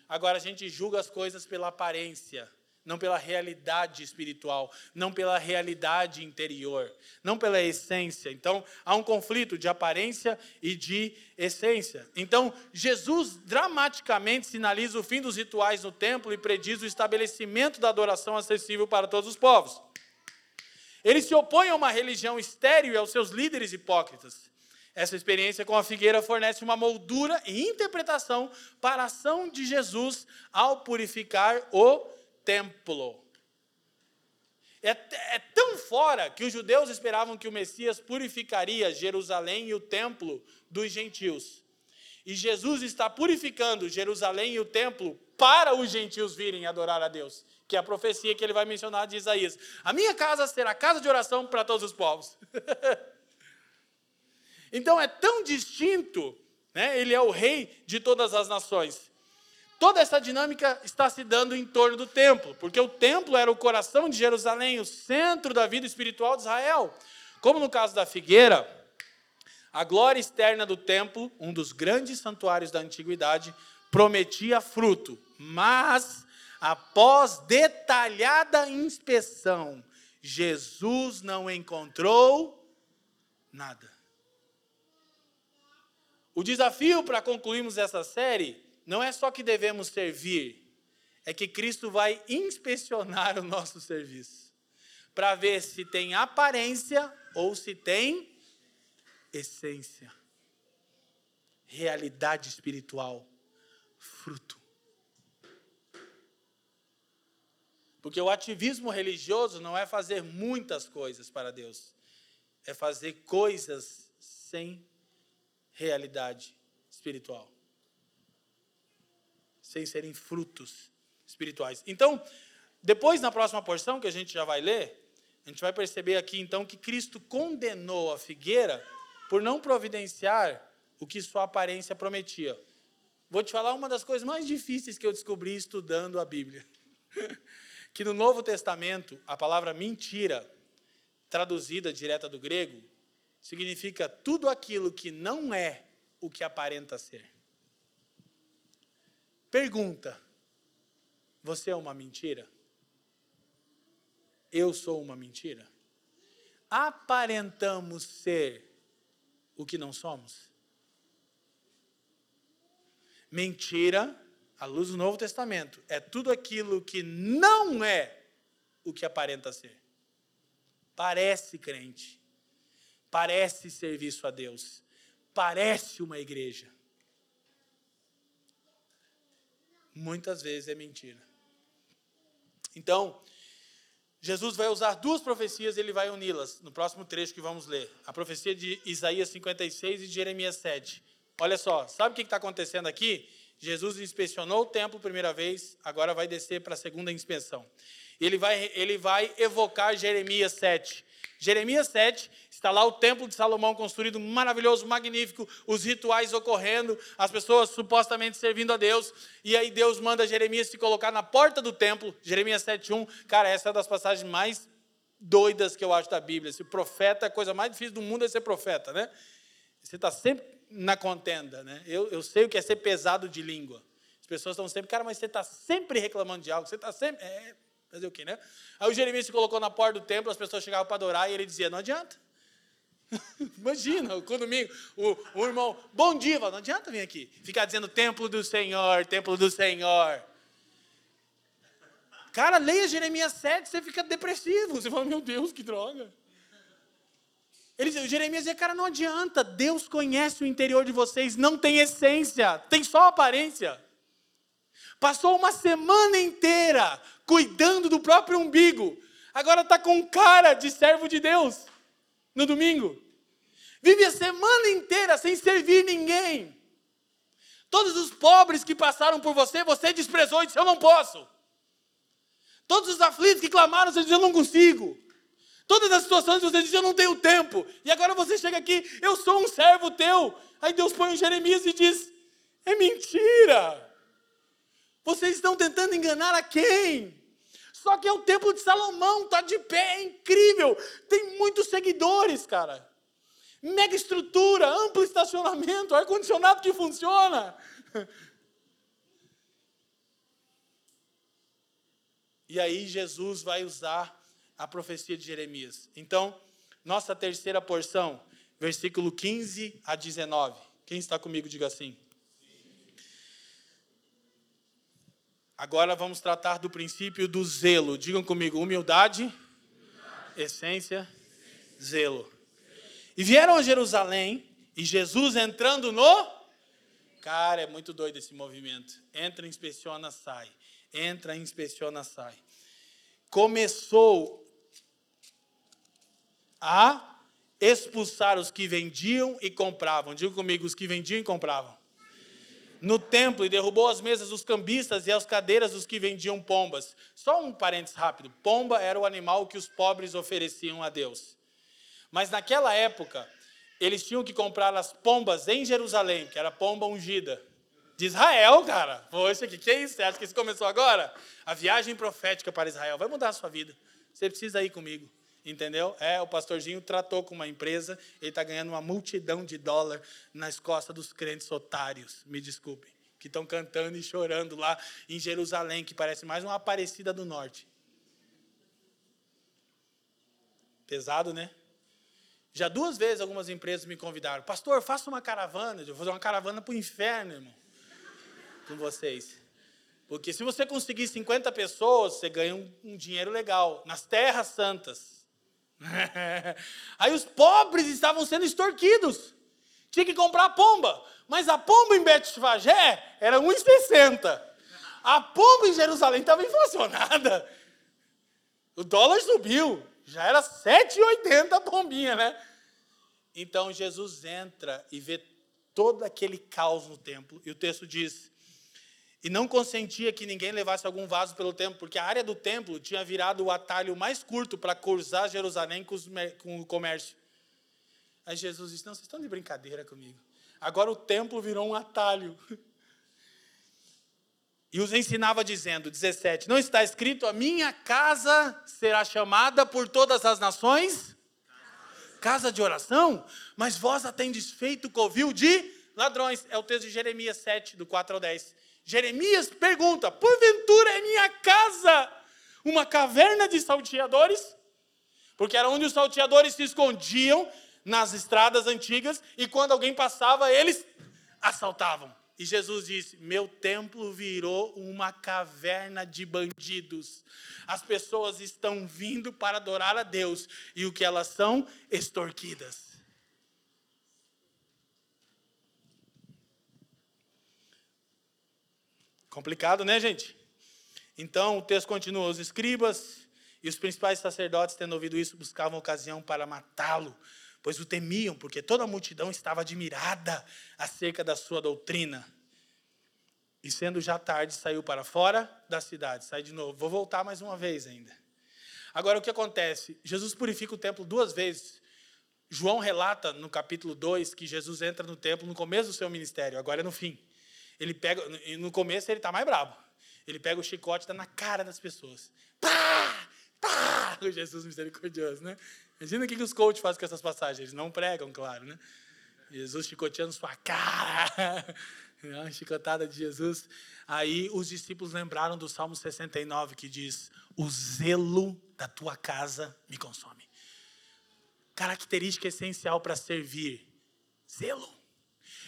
Agora a gente julga as coisas pela aparência não pela realidade espiritual, não pela realidade interior, não pela essência. Então, há um conflito de aparência e de essência. Então, Jesus dramaticamente sinaliza o fim dos rituais no templo e prediz o estabelecimento da adoração acessível para todos os povos. Ele se opõe a uma religião estéril e aos seus líderes hipócritas. Essa experiência com a figueira fornece uma moldura e interpretação para a ação de Jesus ao purificar o templo. É, é, tão fora que os judeus esperavam que o Messias purificaria Jerusalém e o templo dos gentios. E Jesus está purificando Jerusalém e o templo para os gentios virem adorar a Deus, que é a profecia que ele vai mencionar de Isaías. A minha casa será casa de oração para todos os povos. *laughs* então é tão distinto, né? ele é o rei de todas as nações. Toda essa dinâmica está se dando em torno do templo, porque o templo era o coração de Jerusalém, o centro da vida espiritual de Israel. Como no caso da figueira, a glória externa do templo, um dos grandes santuários da antiguidade, prometia fruto, mas após detalhada inspeção, Jesus não encontrou nada. O desafio para concluirmos essa série não é só que devemos servir, é que Cristo vai inspecionar o nosso serviço para ver se tem aparência ou se tem essência, realidade espiritual, fruto. Porque o ativismo religioso não é fazer muitas coisas para Deus, é fazer coisas sem realidade espiritual. Sem serem frutos espirituais. Então, depois na próxima porção que a gente já vai ler, a gente vai perceber aqui então que Cristo condenou a figueira por não providenciar o que sua aparência prometia. Vou te falar uma das coisas mais difíceis que eu descobri estudando a Bíblia. *laughs* que no Novo Testamento, a palavra mentira, traduzida direta do grego, significa tudo aquilo que não é o que aparenta ser. Pergunta: Você é uma mentira? Eu sou uma mentira? Aparentamos ser o que não somos? Mentira, à luz do Novo Testamento, é tudo aquilo que não é o que aparenta ser. Parece crente, parece serviço a Deus, parece uma igreja. Muitas vezes é mentira. Então, Jesus vai usar duas profecias e ele vai uni-las no próximo trecho que vamos ler. A profecia de Isaías 56 e de Jeremias 7. Olha só, sabe o que está acontecendo aqui? Jesus inspecionou o templo primeira vez, agora vai descer para a segunda inspeção. Ele vai, ele vai evocar Jeremias 7. Jeremias 7, está lá o templo de Salomão construído, maravilhoso, magnífico, os rituais ocorrendo, as pessoas supostamente servindo a Deus, e aí Deus manda Jeremias se colocar na porta do templo, Jeremias 7:1. Cara, essa é uma das passagens mais doidas que eu acho da Bíblia. Esse profeta, a coisa mais difícil do mundo é ser profeta, né? Você está sempre na contenda, né? Eu, eu sei o que é ser pesado de língua. As pessoas estão sempre, cara, mas você está sempre reclamando de algo, você está sempre. É, Fazer o quê, né? Aí o Jeremias se colocou na porta do templo, as pessoas chegavam para adorar e ele dizia: Não adianta. *laughs* Imagina, o domingo, o, o irmão, bom dia, não adianta vir aqui, ficar dizendo templo do Senhor, templo do Senhor. Cara, leia Jeremias 7, você fica depressivo. Você fala, meu Deus, que droga. Ele, Jeremias dizia, cara, não adianta. Deus conhece o interior de vocês, não tem essência, tem só aparência. Passou uma semana inteira cuidando do próprio umbigo. Agora está com cara de servo de Deus no domingo. Vive a semana inteira sem servir ninguém. Todos os pobres que passaram por você, você desprezou e disse: Eu não posso. Todos os aflitos que clamaram, você disse: Eu não consigo. Todas as situações você disse: Eu não tenho tempo. E agora você chega aqui: Eu sou um servo teu. Aí Deus põe um Jeremias e diz: É mentira. Vocês estão tentando enganar a quem? Só que é o templo de Salomão, está de pé, é incrível. Tem muitos seguidores, cara. Mega estrutura, amplo estacionamento, ar-condicionado que funciona. E aí Jesus vai usar a profecia de Jeremias. Então, nossa terceira porção, versículo 15 a 19. Quem está comigo, diga assim. Agora vamos tratar do princípio do zelo. Digam comigo: humildade, humildade. essência, zelo. E vieram a Jerusalém, e Jesus entrando no. Cara, é muito doido esse movimento. Entra, inspeciona, sai. Entra, inspeciona, sai. Começou a expulsar os que vendiam e compravam. Diga comigo: os que vendiam e compravam no templo e derrubou as mesas dos cambistas e as cadeiras dos que vendiam pombas. Só um parênteses rápido: pomba era o animal que os pobres ofereciam a Deus. Mas naquela época, eles tinham que comprar as pombas em Jerusalém, que era pomba ungida. De Israel, cara. Poxa, que que é isso? Você acha que isso começou agora? A viagem profética para Israel vai mudar a sua vida. Você precisa ir comigo. Entendeu? É, o pastorzinho tratou com uma empresa, ele está ganhando uma multidão de dólar nas costas dos crentes otários, me desculpem, que estão cantando e chorando lá em Jerusalém, que parece mais uma Aparecida do Norte. Pesado, né? Já duas vezes algumas empresas me convidaram, pastor, faça uma caravana, eu vou fazer uma caravana para o inferno, irmão, com vocês. Porque se você conseguir 50 pessoas, você ganha um, um dinheiro legal, nas terras santas. *laughs* Aí os pobres estavam sendo extorquidos. Tinha que comprar pomba. Mas a pomba em Betfagé era 1,60. A pomba em Jerusalém estava inflacionada. O dólar subiu. Já era 7,80 a pombinha, né? Então Jesus entra e vê todo aquele caos no templo. E o texto diz: e não consentia que ninguém levasse algum vaso pelo templo, porque a área do templo tinha virado o atalho mais curto para cruzar Jerusalém com o comércio. Aí Jesus disse: Não, vocês estão de brincadeira comigo. Agora o templo virou um atalho. *laughs* E os ensinava dizendo, 17: Não está escrito, a minha casa será chamada por todas as nações? Casa de oração? Mas vós a tendes feito covil de ladrões. É o texto de Jeremias 7, do 4 ao 10. Jeremias pergunta: porventura é minha casa uma caverna de salteadores? Porque era onde os salteadores se escondiam nas estradas antigas e quando alguém passava, eles assaltavam. E Jesus disse: Meu templo virou uma caverna de bandidos. As pessoas estão vindo para adorar a Deus e o que elas são? Extorquidas. Complicado, né, gente? Então o texto continua: os escribas e os principais sacerdotes, tendo ouvido isso, buscavam ocasião para matá-lo, pois o temiam, porque toda a multidão estava admirada acerca da sua doutrina. E sendo já tarde, saiu para fora da cidade. Sai de novo. Vou voltar mais uma vez ainda. Agora, o que acontece? Jesus purifica o templo duas vezes. João relata no capítulo 2 que Jesus entra no templo no começo do seu ministério, agora é no fim. Ele pega, no começo ele está mais brabo. Ele pega o chicote e dá na cara das pessoas. Pá! O Jesus misericordioso, né? Imagina o que os coaches fazem com essas passagens. Eles não pregam, claro, né? Jesus chicoteando sua cara. Uma *laughs* chicotada de Jesus. Aí os discípulos lembraram do Salmo 69, que diz: O zelo da tua casa me consome. Característica essencial para servir: zelo.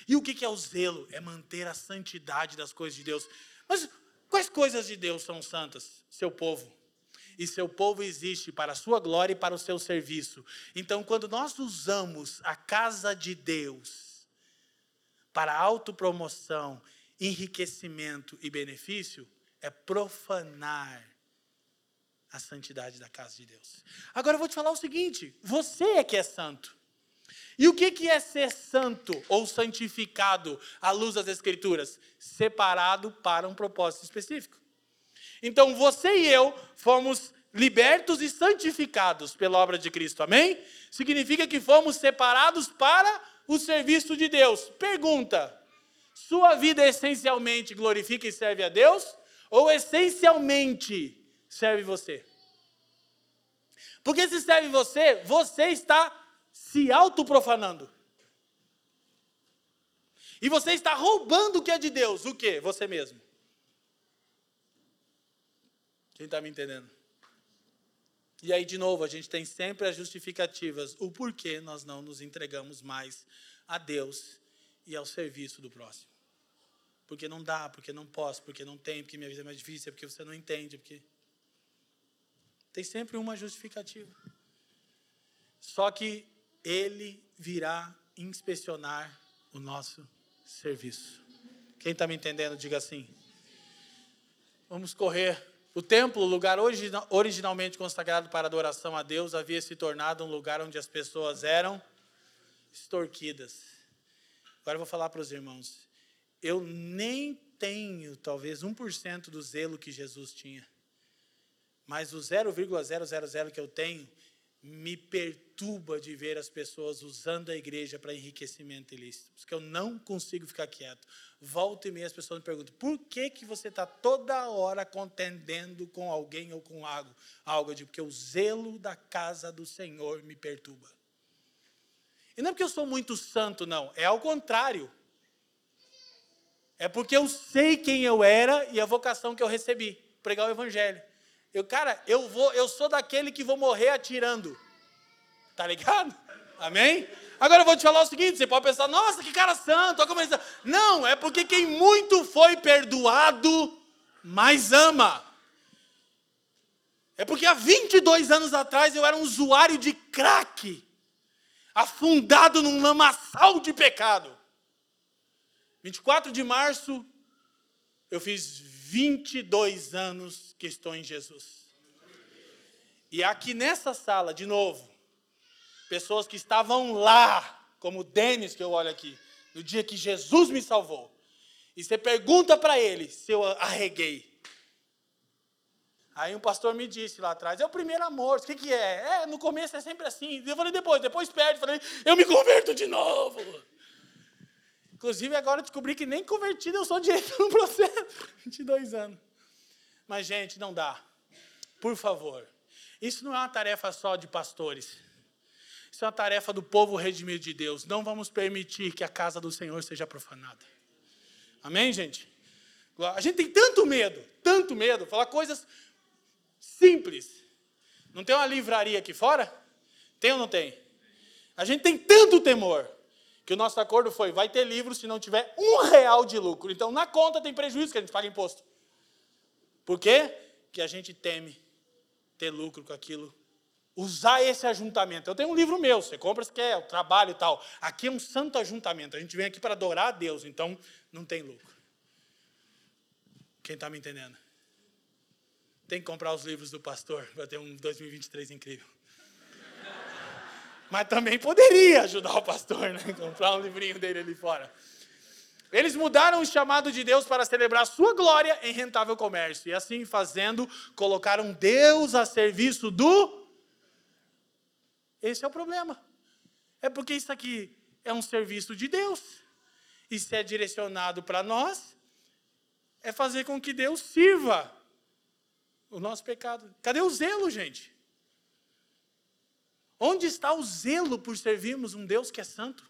E o que é o zelo? É manter a santidade das coisas de Deus. Mas quais coisas de Deus são santas? Seu povo. E seu povo existe para a sua glória e para o seu serviço. Então, quando nós usamos a casa de Deus para autopromoção, enriquecimento e benefício, é profanar a santidade da casa de Deus. Agora eu vou te falar o seguinte: você é que é santo. E o que é ser santo ou santificado à luz das Escrituras? Separado para um propósito específico. Então você e eu fomos libertos e santificados pela obra de Cristo, amém? Significa que fomos separados para o serviço de Deus. Pergunta: sua vida essencialmente glorifica e serve a Deus? Ou essencialmente serve você? Porque se serve você, você está se autoprofanando. E você está roubando o que é de Deus. O que? Você mesmo. Quem está me entendendo? E aí, de novo, a gente tem sempre as justificativas, o porquê nós não nos entregamos mais a Deus e ao serviço do próximo. Porque não dá, porque não posso, porque não tem, porque minha vida é mais difícil, porque você não entende, porque. Tem sempre uma justificativa. Só que ele virá inspecionar o nosso serviço. Quem está me entendendo, diga assim. Vamos correr. O templo, lugar originalmente consagrado para adoração a Deus, havia se tornado um lugar onde as pessoas eram extorquidas. Agora eu vou falar para os irmãos. Eu nem tenho, talvez, 1% do zelo que Jesus tinha. Mas o 0,000 que eu tenho me perturba de ver as pessoas usando a igreja para enriquecimento ilícito. Porque eu não consigo ficar quieto. Volta e meia as pessoas me perguntam: por que, que você está toda hora contendendo com alguém ou com algo? Algo digo, porque o zelo da casa do Senhor me perturba. E não é porque eu sou muito santo, não. É ao contrário. É porque eu sei quem eu era e a vocação que eu recebi pregar o evangelho. Eu, cara, eu vou, eu sou daquele que vou morrer atirando. Tá ligado? Amém? Agora eu vou te falar o seguinte: você pode pensar, nossa, que cara santo, olha como ele... Não, é porque quem muito foi perdoado, mais ama. É porque há 22 anos atrás eu era um usuário de crack, afundado num lamaçal de pecado. 24 de março, eu fiz 22 anos que estou em Jesus. E aqui nessa sala, de novo, pessoas que estavam lá, como o Denis, que eu olho aqui, no dia que Jesus me salvou, e você pergunta para ele se eu arreguei. Aí um pastor me disse lá atrás, é o primeiro amor, o que, que é? É, no começo é sempre assim. Eu falei, depois, depois perde. Falei, eu me converto de novo. Inclusive, agora descobri que nem convertido eu sou direito no processo. *laughs* 22 anos. Mas, gente, não dá. Por favor. Isso não é uma tarefa só de pastores. Isso é uma tarefa do povo redimido de Deus. Não vamos permitir que a casa do Senhor seja profanada. Amém, gente? A gente tem tanto medo, tanto medo, falar coisas simples. Não tem uma livraria aqui fora? Tem ou não tem? A gente tem tanto temor que o nosso acordo foi: vai ter livro se não tiver um real de lucro. Então, na conta tem prejuízo que a gente paga imposto. Por quê? Que a gente teme ter lucro com aquilo. Usar esse ajuntamento. Eu tenho um livro meu, você compra se quer, o trabalho e tal. Aqui é um santo ajuntamento. A gente vem aqui para adorar a Deus, então não tem lucro. Quem está me entendendo? Tem que comprar os livros do pastor para ter um 2023 incrível. Mas também poderia ajudar o pastor, né? Comprar um livrinho dele ali fora. Eles mudaram o chamado de Deus para celebrar sua glória em rentável comércio. E assim fazendo, colocaram Deus a serviço do. Esse é o problema. É porque isso aqui é um serviço de Deus. E se é direcionado para nós, é fazer com que Deus sirva o nosso pecado. Cadê o zelo, gente? Onde está o zelo por servirmos um Deus que é santo?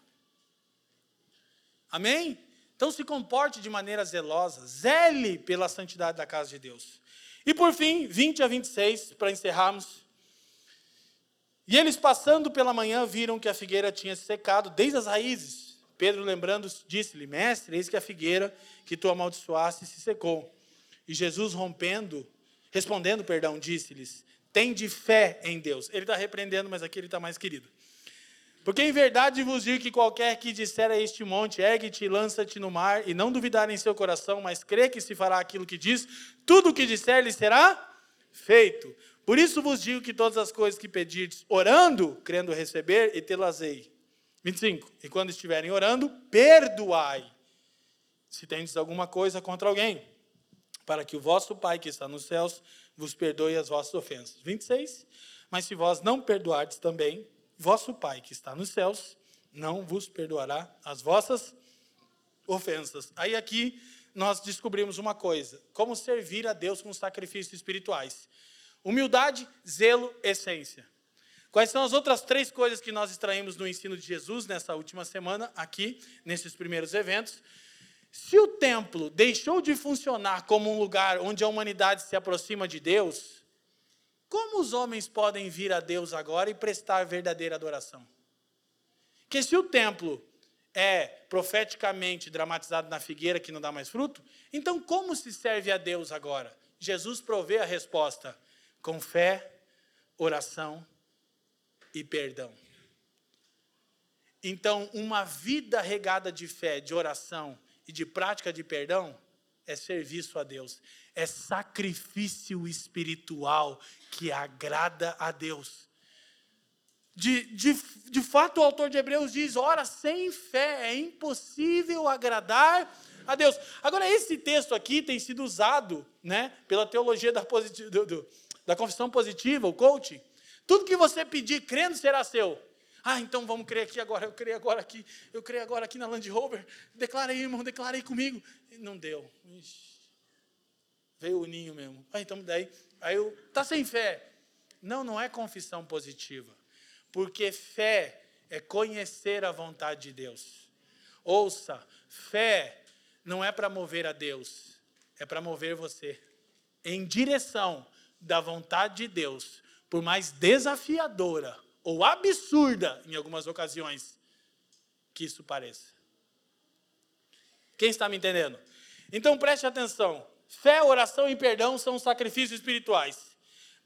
Amém? Então se comporte de maneira zelosa, zele pela santidade da casa de Deus. E por fim, 20 a 26, para encerrarmos. E eles passando pela manhã viram que a figueira tinha secado desde as raízes. Pedro, lembrando, disse-lhe: Mestre, eis que a figueira que tu amaldiçoaste se secou. E Jesus, rompendo, respondendo, perdão, disse-lhes: tem de fé em Deus. Ele está repreendendo, mas aqui ele está mais querido. Porque em verdade vos digo que qualquer que disser a este monte, ergue-te e lança-te no mar, e não duvidar em seu coração, mas crê que se fará aquilo que diz, tudo o que disser lhe será feito. Por isso vos digo que todas as coisas que pedirdes, orando, crendo receber, e tê-las-ei. 25. E quando estiverem orando, perdoai, se tendes alguma coisa contra alguém, para que o vosso Pai que está nos céus vos perdoe as vossas ofensas. 26. Mas se vós não perdoardes também, vosso Pai que está nos céus não vos perdoará as vossas ofensas. Aí aqui nós descobrimos uma coisa: como servir a Deus com sacrifícios espirituais. Humildade, zelo, essência. Quais são as outras três coisas que nós extraímos no ensino de Jesus nessa última semana, aqui, nesses primeiros eventos? Se o templo deixou de funcionar como um lugar onde a humanidade se aproxima de Deus, como os homens podem vir a Deus agora e prestar verdadeira adoração? Que se o templo é profeticamente dramatizado na figueira que não dá mais fruto, então como se serve a Deus agora? Jesus provê a resposta com fé, oração e perdão. Então, uma vida regada de fé, de oração e de prática de perdão é serviço a Deus, é sacrifício espiritual que agrada a Deus. De, de, de fato, o autor de Hebreus diz: ora, sem fé é impossível agradar a Deus. Agora, esse texto aqui tem sido usado né, pela teologia da, do, do, da confissão positiva, o coaching. Tudo que você pedir crendo será seu. Ah, então vamos crer aqui agora, eu creio agora aqui, eu creio agora aqui na Land Rover. Declara aí, irmão, declara aí comigo. E não deu. Ixi. Veio o ninho mesmo. Ah, então daí, aí eu, tá sem fé. Não, não é confissão positiva. Porque fé é conhecer a vontade de Deus. Ouça, fé não é para mover a Deus, é para mover você em direção da vontade de Deus, por mais desafiadora ou absurda, em algumas ocasiões, que isso pareça. Quem está me entendendo? Então preste atenção. Fé, oração e perdão são sacrifícios espirituais.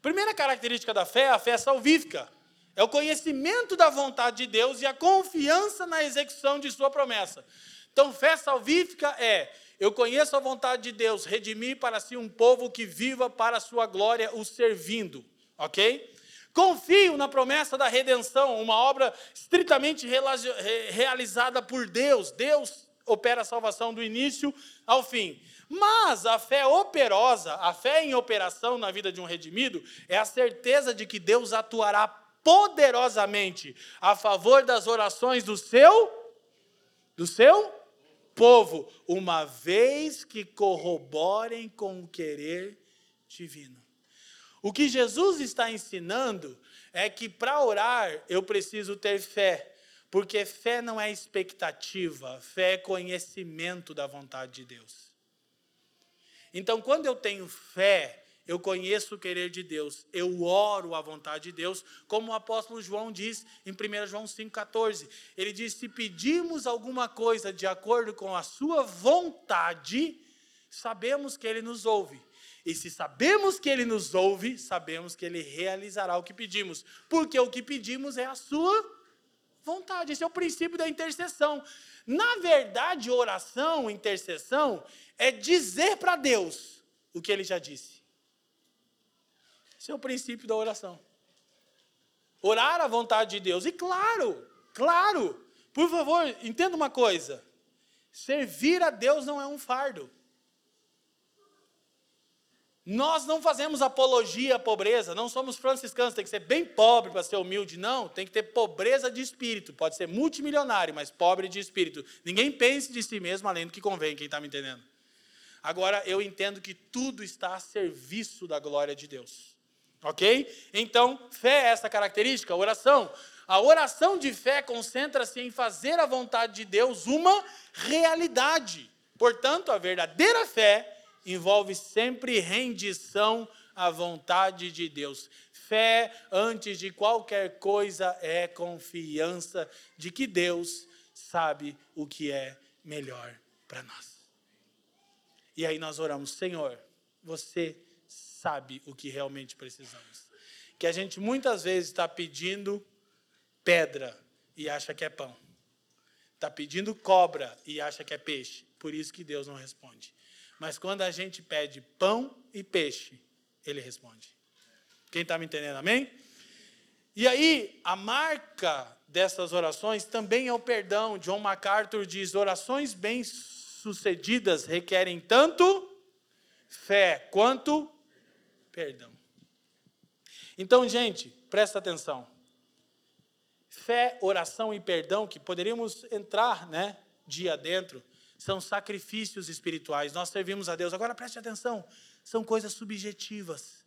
Primeira característica da fé é a fé salvífica. É o conhecimento da vontade de Deus e a confiança na execução de sua promessa. Então, fé salvífica é: eu conheço a vontade de Deus, redimir para si um povo que viva para a sua glória, o servindo. Ok? Confio na promessa da redenção, uma obra estritamente realizada por Deus. Deus opera a salvação do início ao fim. Mas a fé operosa, a fé em operação na vida de um redimido, é a certeza de que Deus atuará poderosamente a favor das orações do seu do seu povo, uma vez que corroborem com o querer divino. O que Jesus está ensinando é que para orar eu preciso ter fé, porque fé não é expectativa, fé é conhecimento da vontade de Deus. Então, quando eu tenho fé, eu conheço o querer de Deus, eu oro a vontade de Deus, como o apóstolo João diz em 1 João 5,14. Ele diz: Se pedimos alguma coisa de acordo com a sua vontade, sabemos que ele nos ouve. E se sabemos que ele nos ouve, sabemos que ele realizará o que pedimos, porque o que pedimos é a sua vontade. Esse é o princípio da intercessão. Na verdade, oração, intercessão, é dizer para Deus o que ele já disse. Esse é o princípio da oração. Orar a vontade de Deus. E claro, claro, por favor, entenda uma coisa: servir a Deus não é um fardo. Nós não fazemos apologia à pobreza, não somos franciscanos, tem que ser bem pobre para ser humilde, não, tem que ter pobreza de espírito, pode ser multimilionário, mas pobre de espírito. Ninguém pense de si mesmo além do que convém, quem está me entendendo? Agora, eu entendo que tudo está a serviço da glória de Deus, ok? Então, fé é essa característica, oração. A oração de fé concentra-se em fazer a vontade de Deus uma realidade. Portanto, a verdadeira fé envolve sempre rendição à vontade de Deus. Fé, antes de qualquer coisa, é confiança de que Deus sabe o que é melhor para nós. E aí nós oramos, Senhor, você sabe o que realmente precisamos. Que a gente muitas vezes está pedindo pedra e acha que é pão. Está pedindo cobra e acha que é peixe. Por isso que Deus não responde. Mas quando a gente pede pão e peixe, ele responde. Quem está me entendendo, amém? E aí, a marca dessas orações também é o perdão. John MacArthur diz: orações bem-sucedidas requerem tanto fé quanto perdão. Então, gente, presta atenção. Fé, oração e perdão, que poderíamos entrar, né, dia dentro, são sacrifícios espirituais. Nós servimos a Deus. Agora preste atenção, são coisas subjetivas.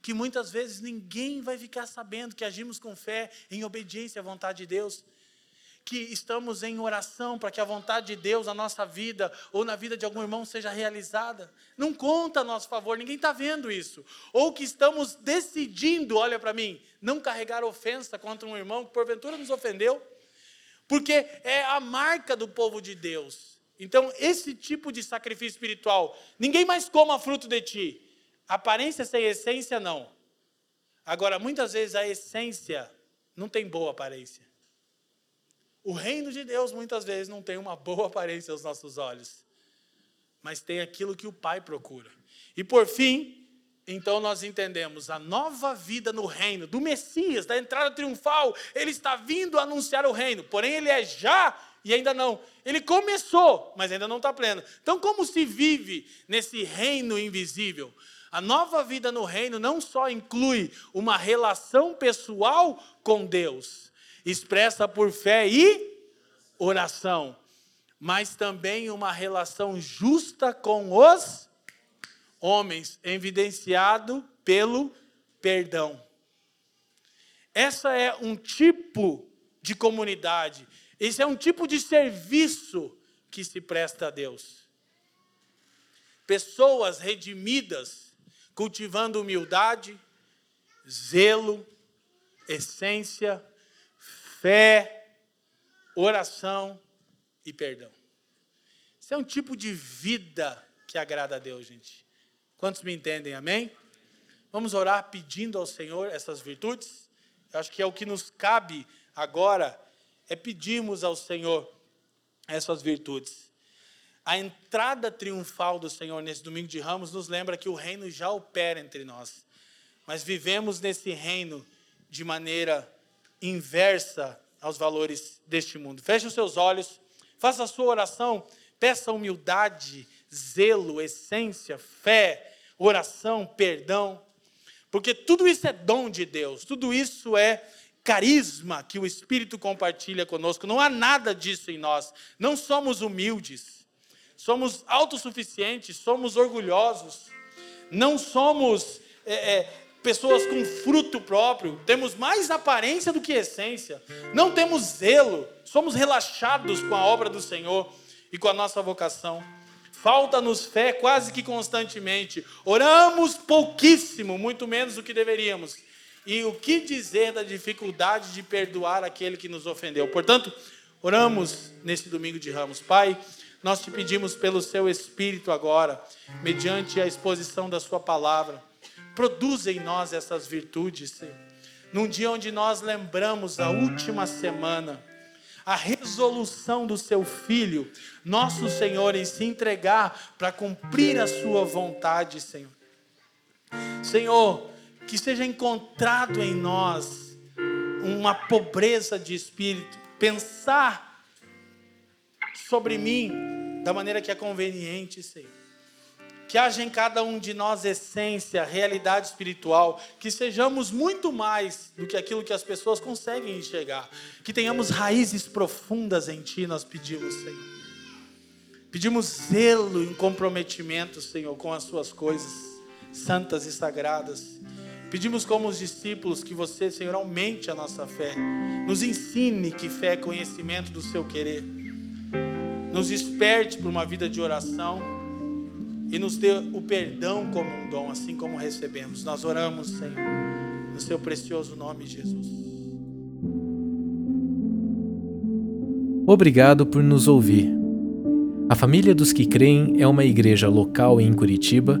Que muitas vezes ninguém vai ficar sabendo que agimos com fé, em obediência à vontade de Deus. Que estamos em oração para que a vontade de Deus na nossa vida ou na vida de algum irmão seja realizada. Não conta a nosso favor, ninguém está vendo isso. Ou que estamos decidindo, olha para mim, não carregar ofensa contra um irmão que porventura nos ofendeu. Porque é a marca do povo de Deus então, esse tipo de sacrifício espiritual, ninguém mais coma fruto de ti. Aparência sem essência, não. Agora, muitas vezes a essência não tem boa aparência. O reino de Deus muitas vezes não tem uma boa aparência aos nossos olhos, mas tem aquilo que o Pai procura. E por fim, então nós entendemos a nova vida no reino do Messias, da entrada triunfal, ele está vindo anunciar o reino, porém ele é já e ainda não. Ele começou, mas ainda não está pleno. Então, como se vive nesse reino invisível? A nova vida no reino não só inclui uma relação pessoal com Deus, expressa por fé e oração, mas também uma relação justa com os homens, evidenciado pelo perdão. Essa é um tipo de comunidade esse é um tipo de serviço que se presta a Deus. Pessoas redimidas, cultivando humildade, zelo, essência, fé, oração e perdão. Isso é um tipo de vida que agrada a Deus, gente. Quantos me entendem? Amém? Vamos orar pedindo ao Senhor essas virtudes? Eu acho que é o que nos cabe agora é pedirmos ao Senhor essas virtudes. A entrada triunfal do Senhor nesse domingo de Ramos nos lembra que o reino já opera entre nós. Mas vivemos nesse reino de maneira inversa aos valores deste mundo. Feche os seus olhos, faça a sua oração, peça humildade, zelo, essência, fé, oração, perdão, porque tudo isso é dom de Deus, tudo isso é carisma que o Espírito compartilha conosco. Não há nada disso em nós. Não somos humildes, somos autossuficientes, somos orgulhosos, não somos é, é, pessoas com fruto próprio, temos mais aparência do que essência, não temos zelo, somos relaxados com a obra do Senhor e com a nossa vocação. Falta-nos fé quase que constantemente. Oramos pouquíssimo, muito menos do que deveríamos. E o que dizer da dificuldade de perdoar aquele que nos ofendeu? Portanto, oramos nesse domingo de Ramos. Pai, nós te pedimos pelo seu Espírito agora, mediante a exposição da Sua palavra, produza em nós essas virtudes, Senhor. Num dia onde nós lembramos a última semana, a resolução do seu filho, nosso Senhor, em se entregar para cumprir a sua vontade, Senhor. Senhor, que seja encontrado em nós uma pobreza de espírito, pensar sobre mim da maneira que é conveniente, Senhor. Que haja em cada um de nós essência, realidade espiritual, que sejamos muito mais do que aquilo que as pessoas conseguem enxergar, que tenhamos raízes profundas em Ti, nós pedimos, Senhor. Pedimos zelo e comprometimento, Senhor, com as Suas coisas santas e sagradas. Pedimos como os discípulos que você, Senhor, aumente a nossa fé. Nos ensine que fé é conhecimento do seu querer. Nos desperte para uma vida de oração e nos dê o perdão como um dom, assim como recebemos. Nós oramos, Senhor, no seu precioso nome, Jesus. Obrigado por nos ouvir. A Família dos que Creem é uma igreja local em Curitiba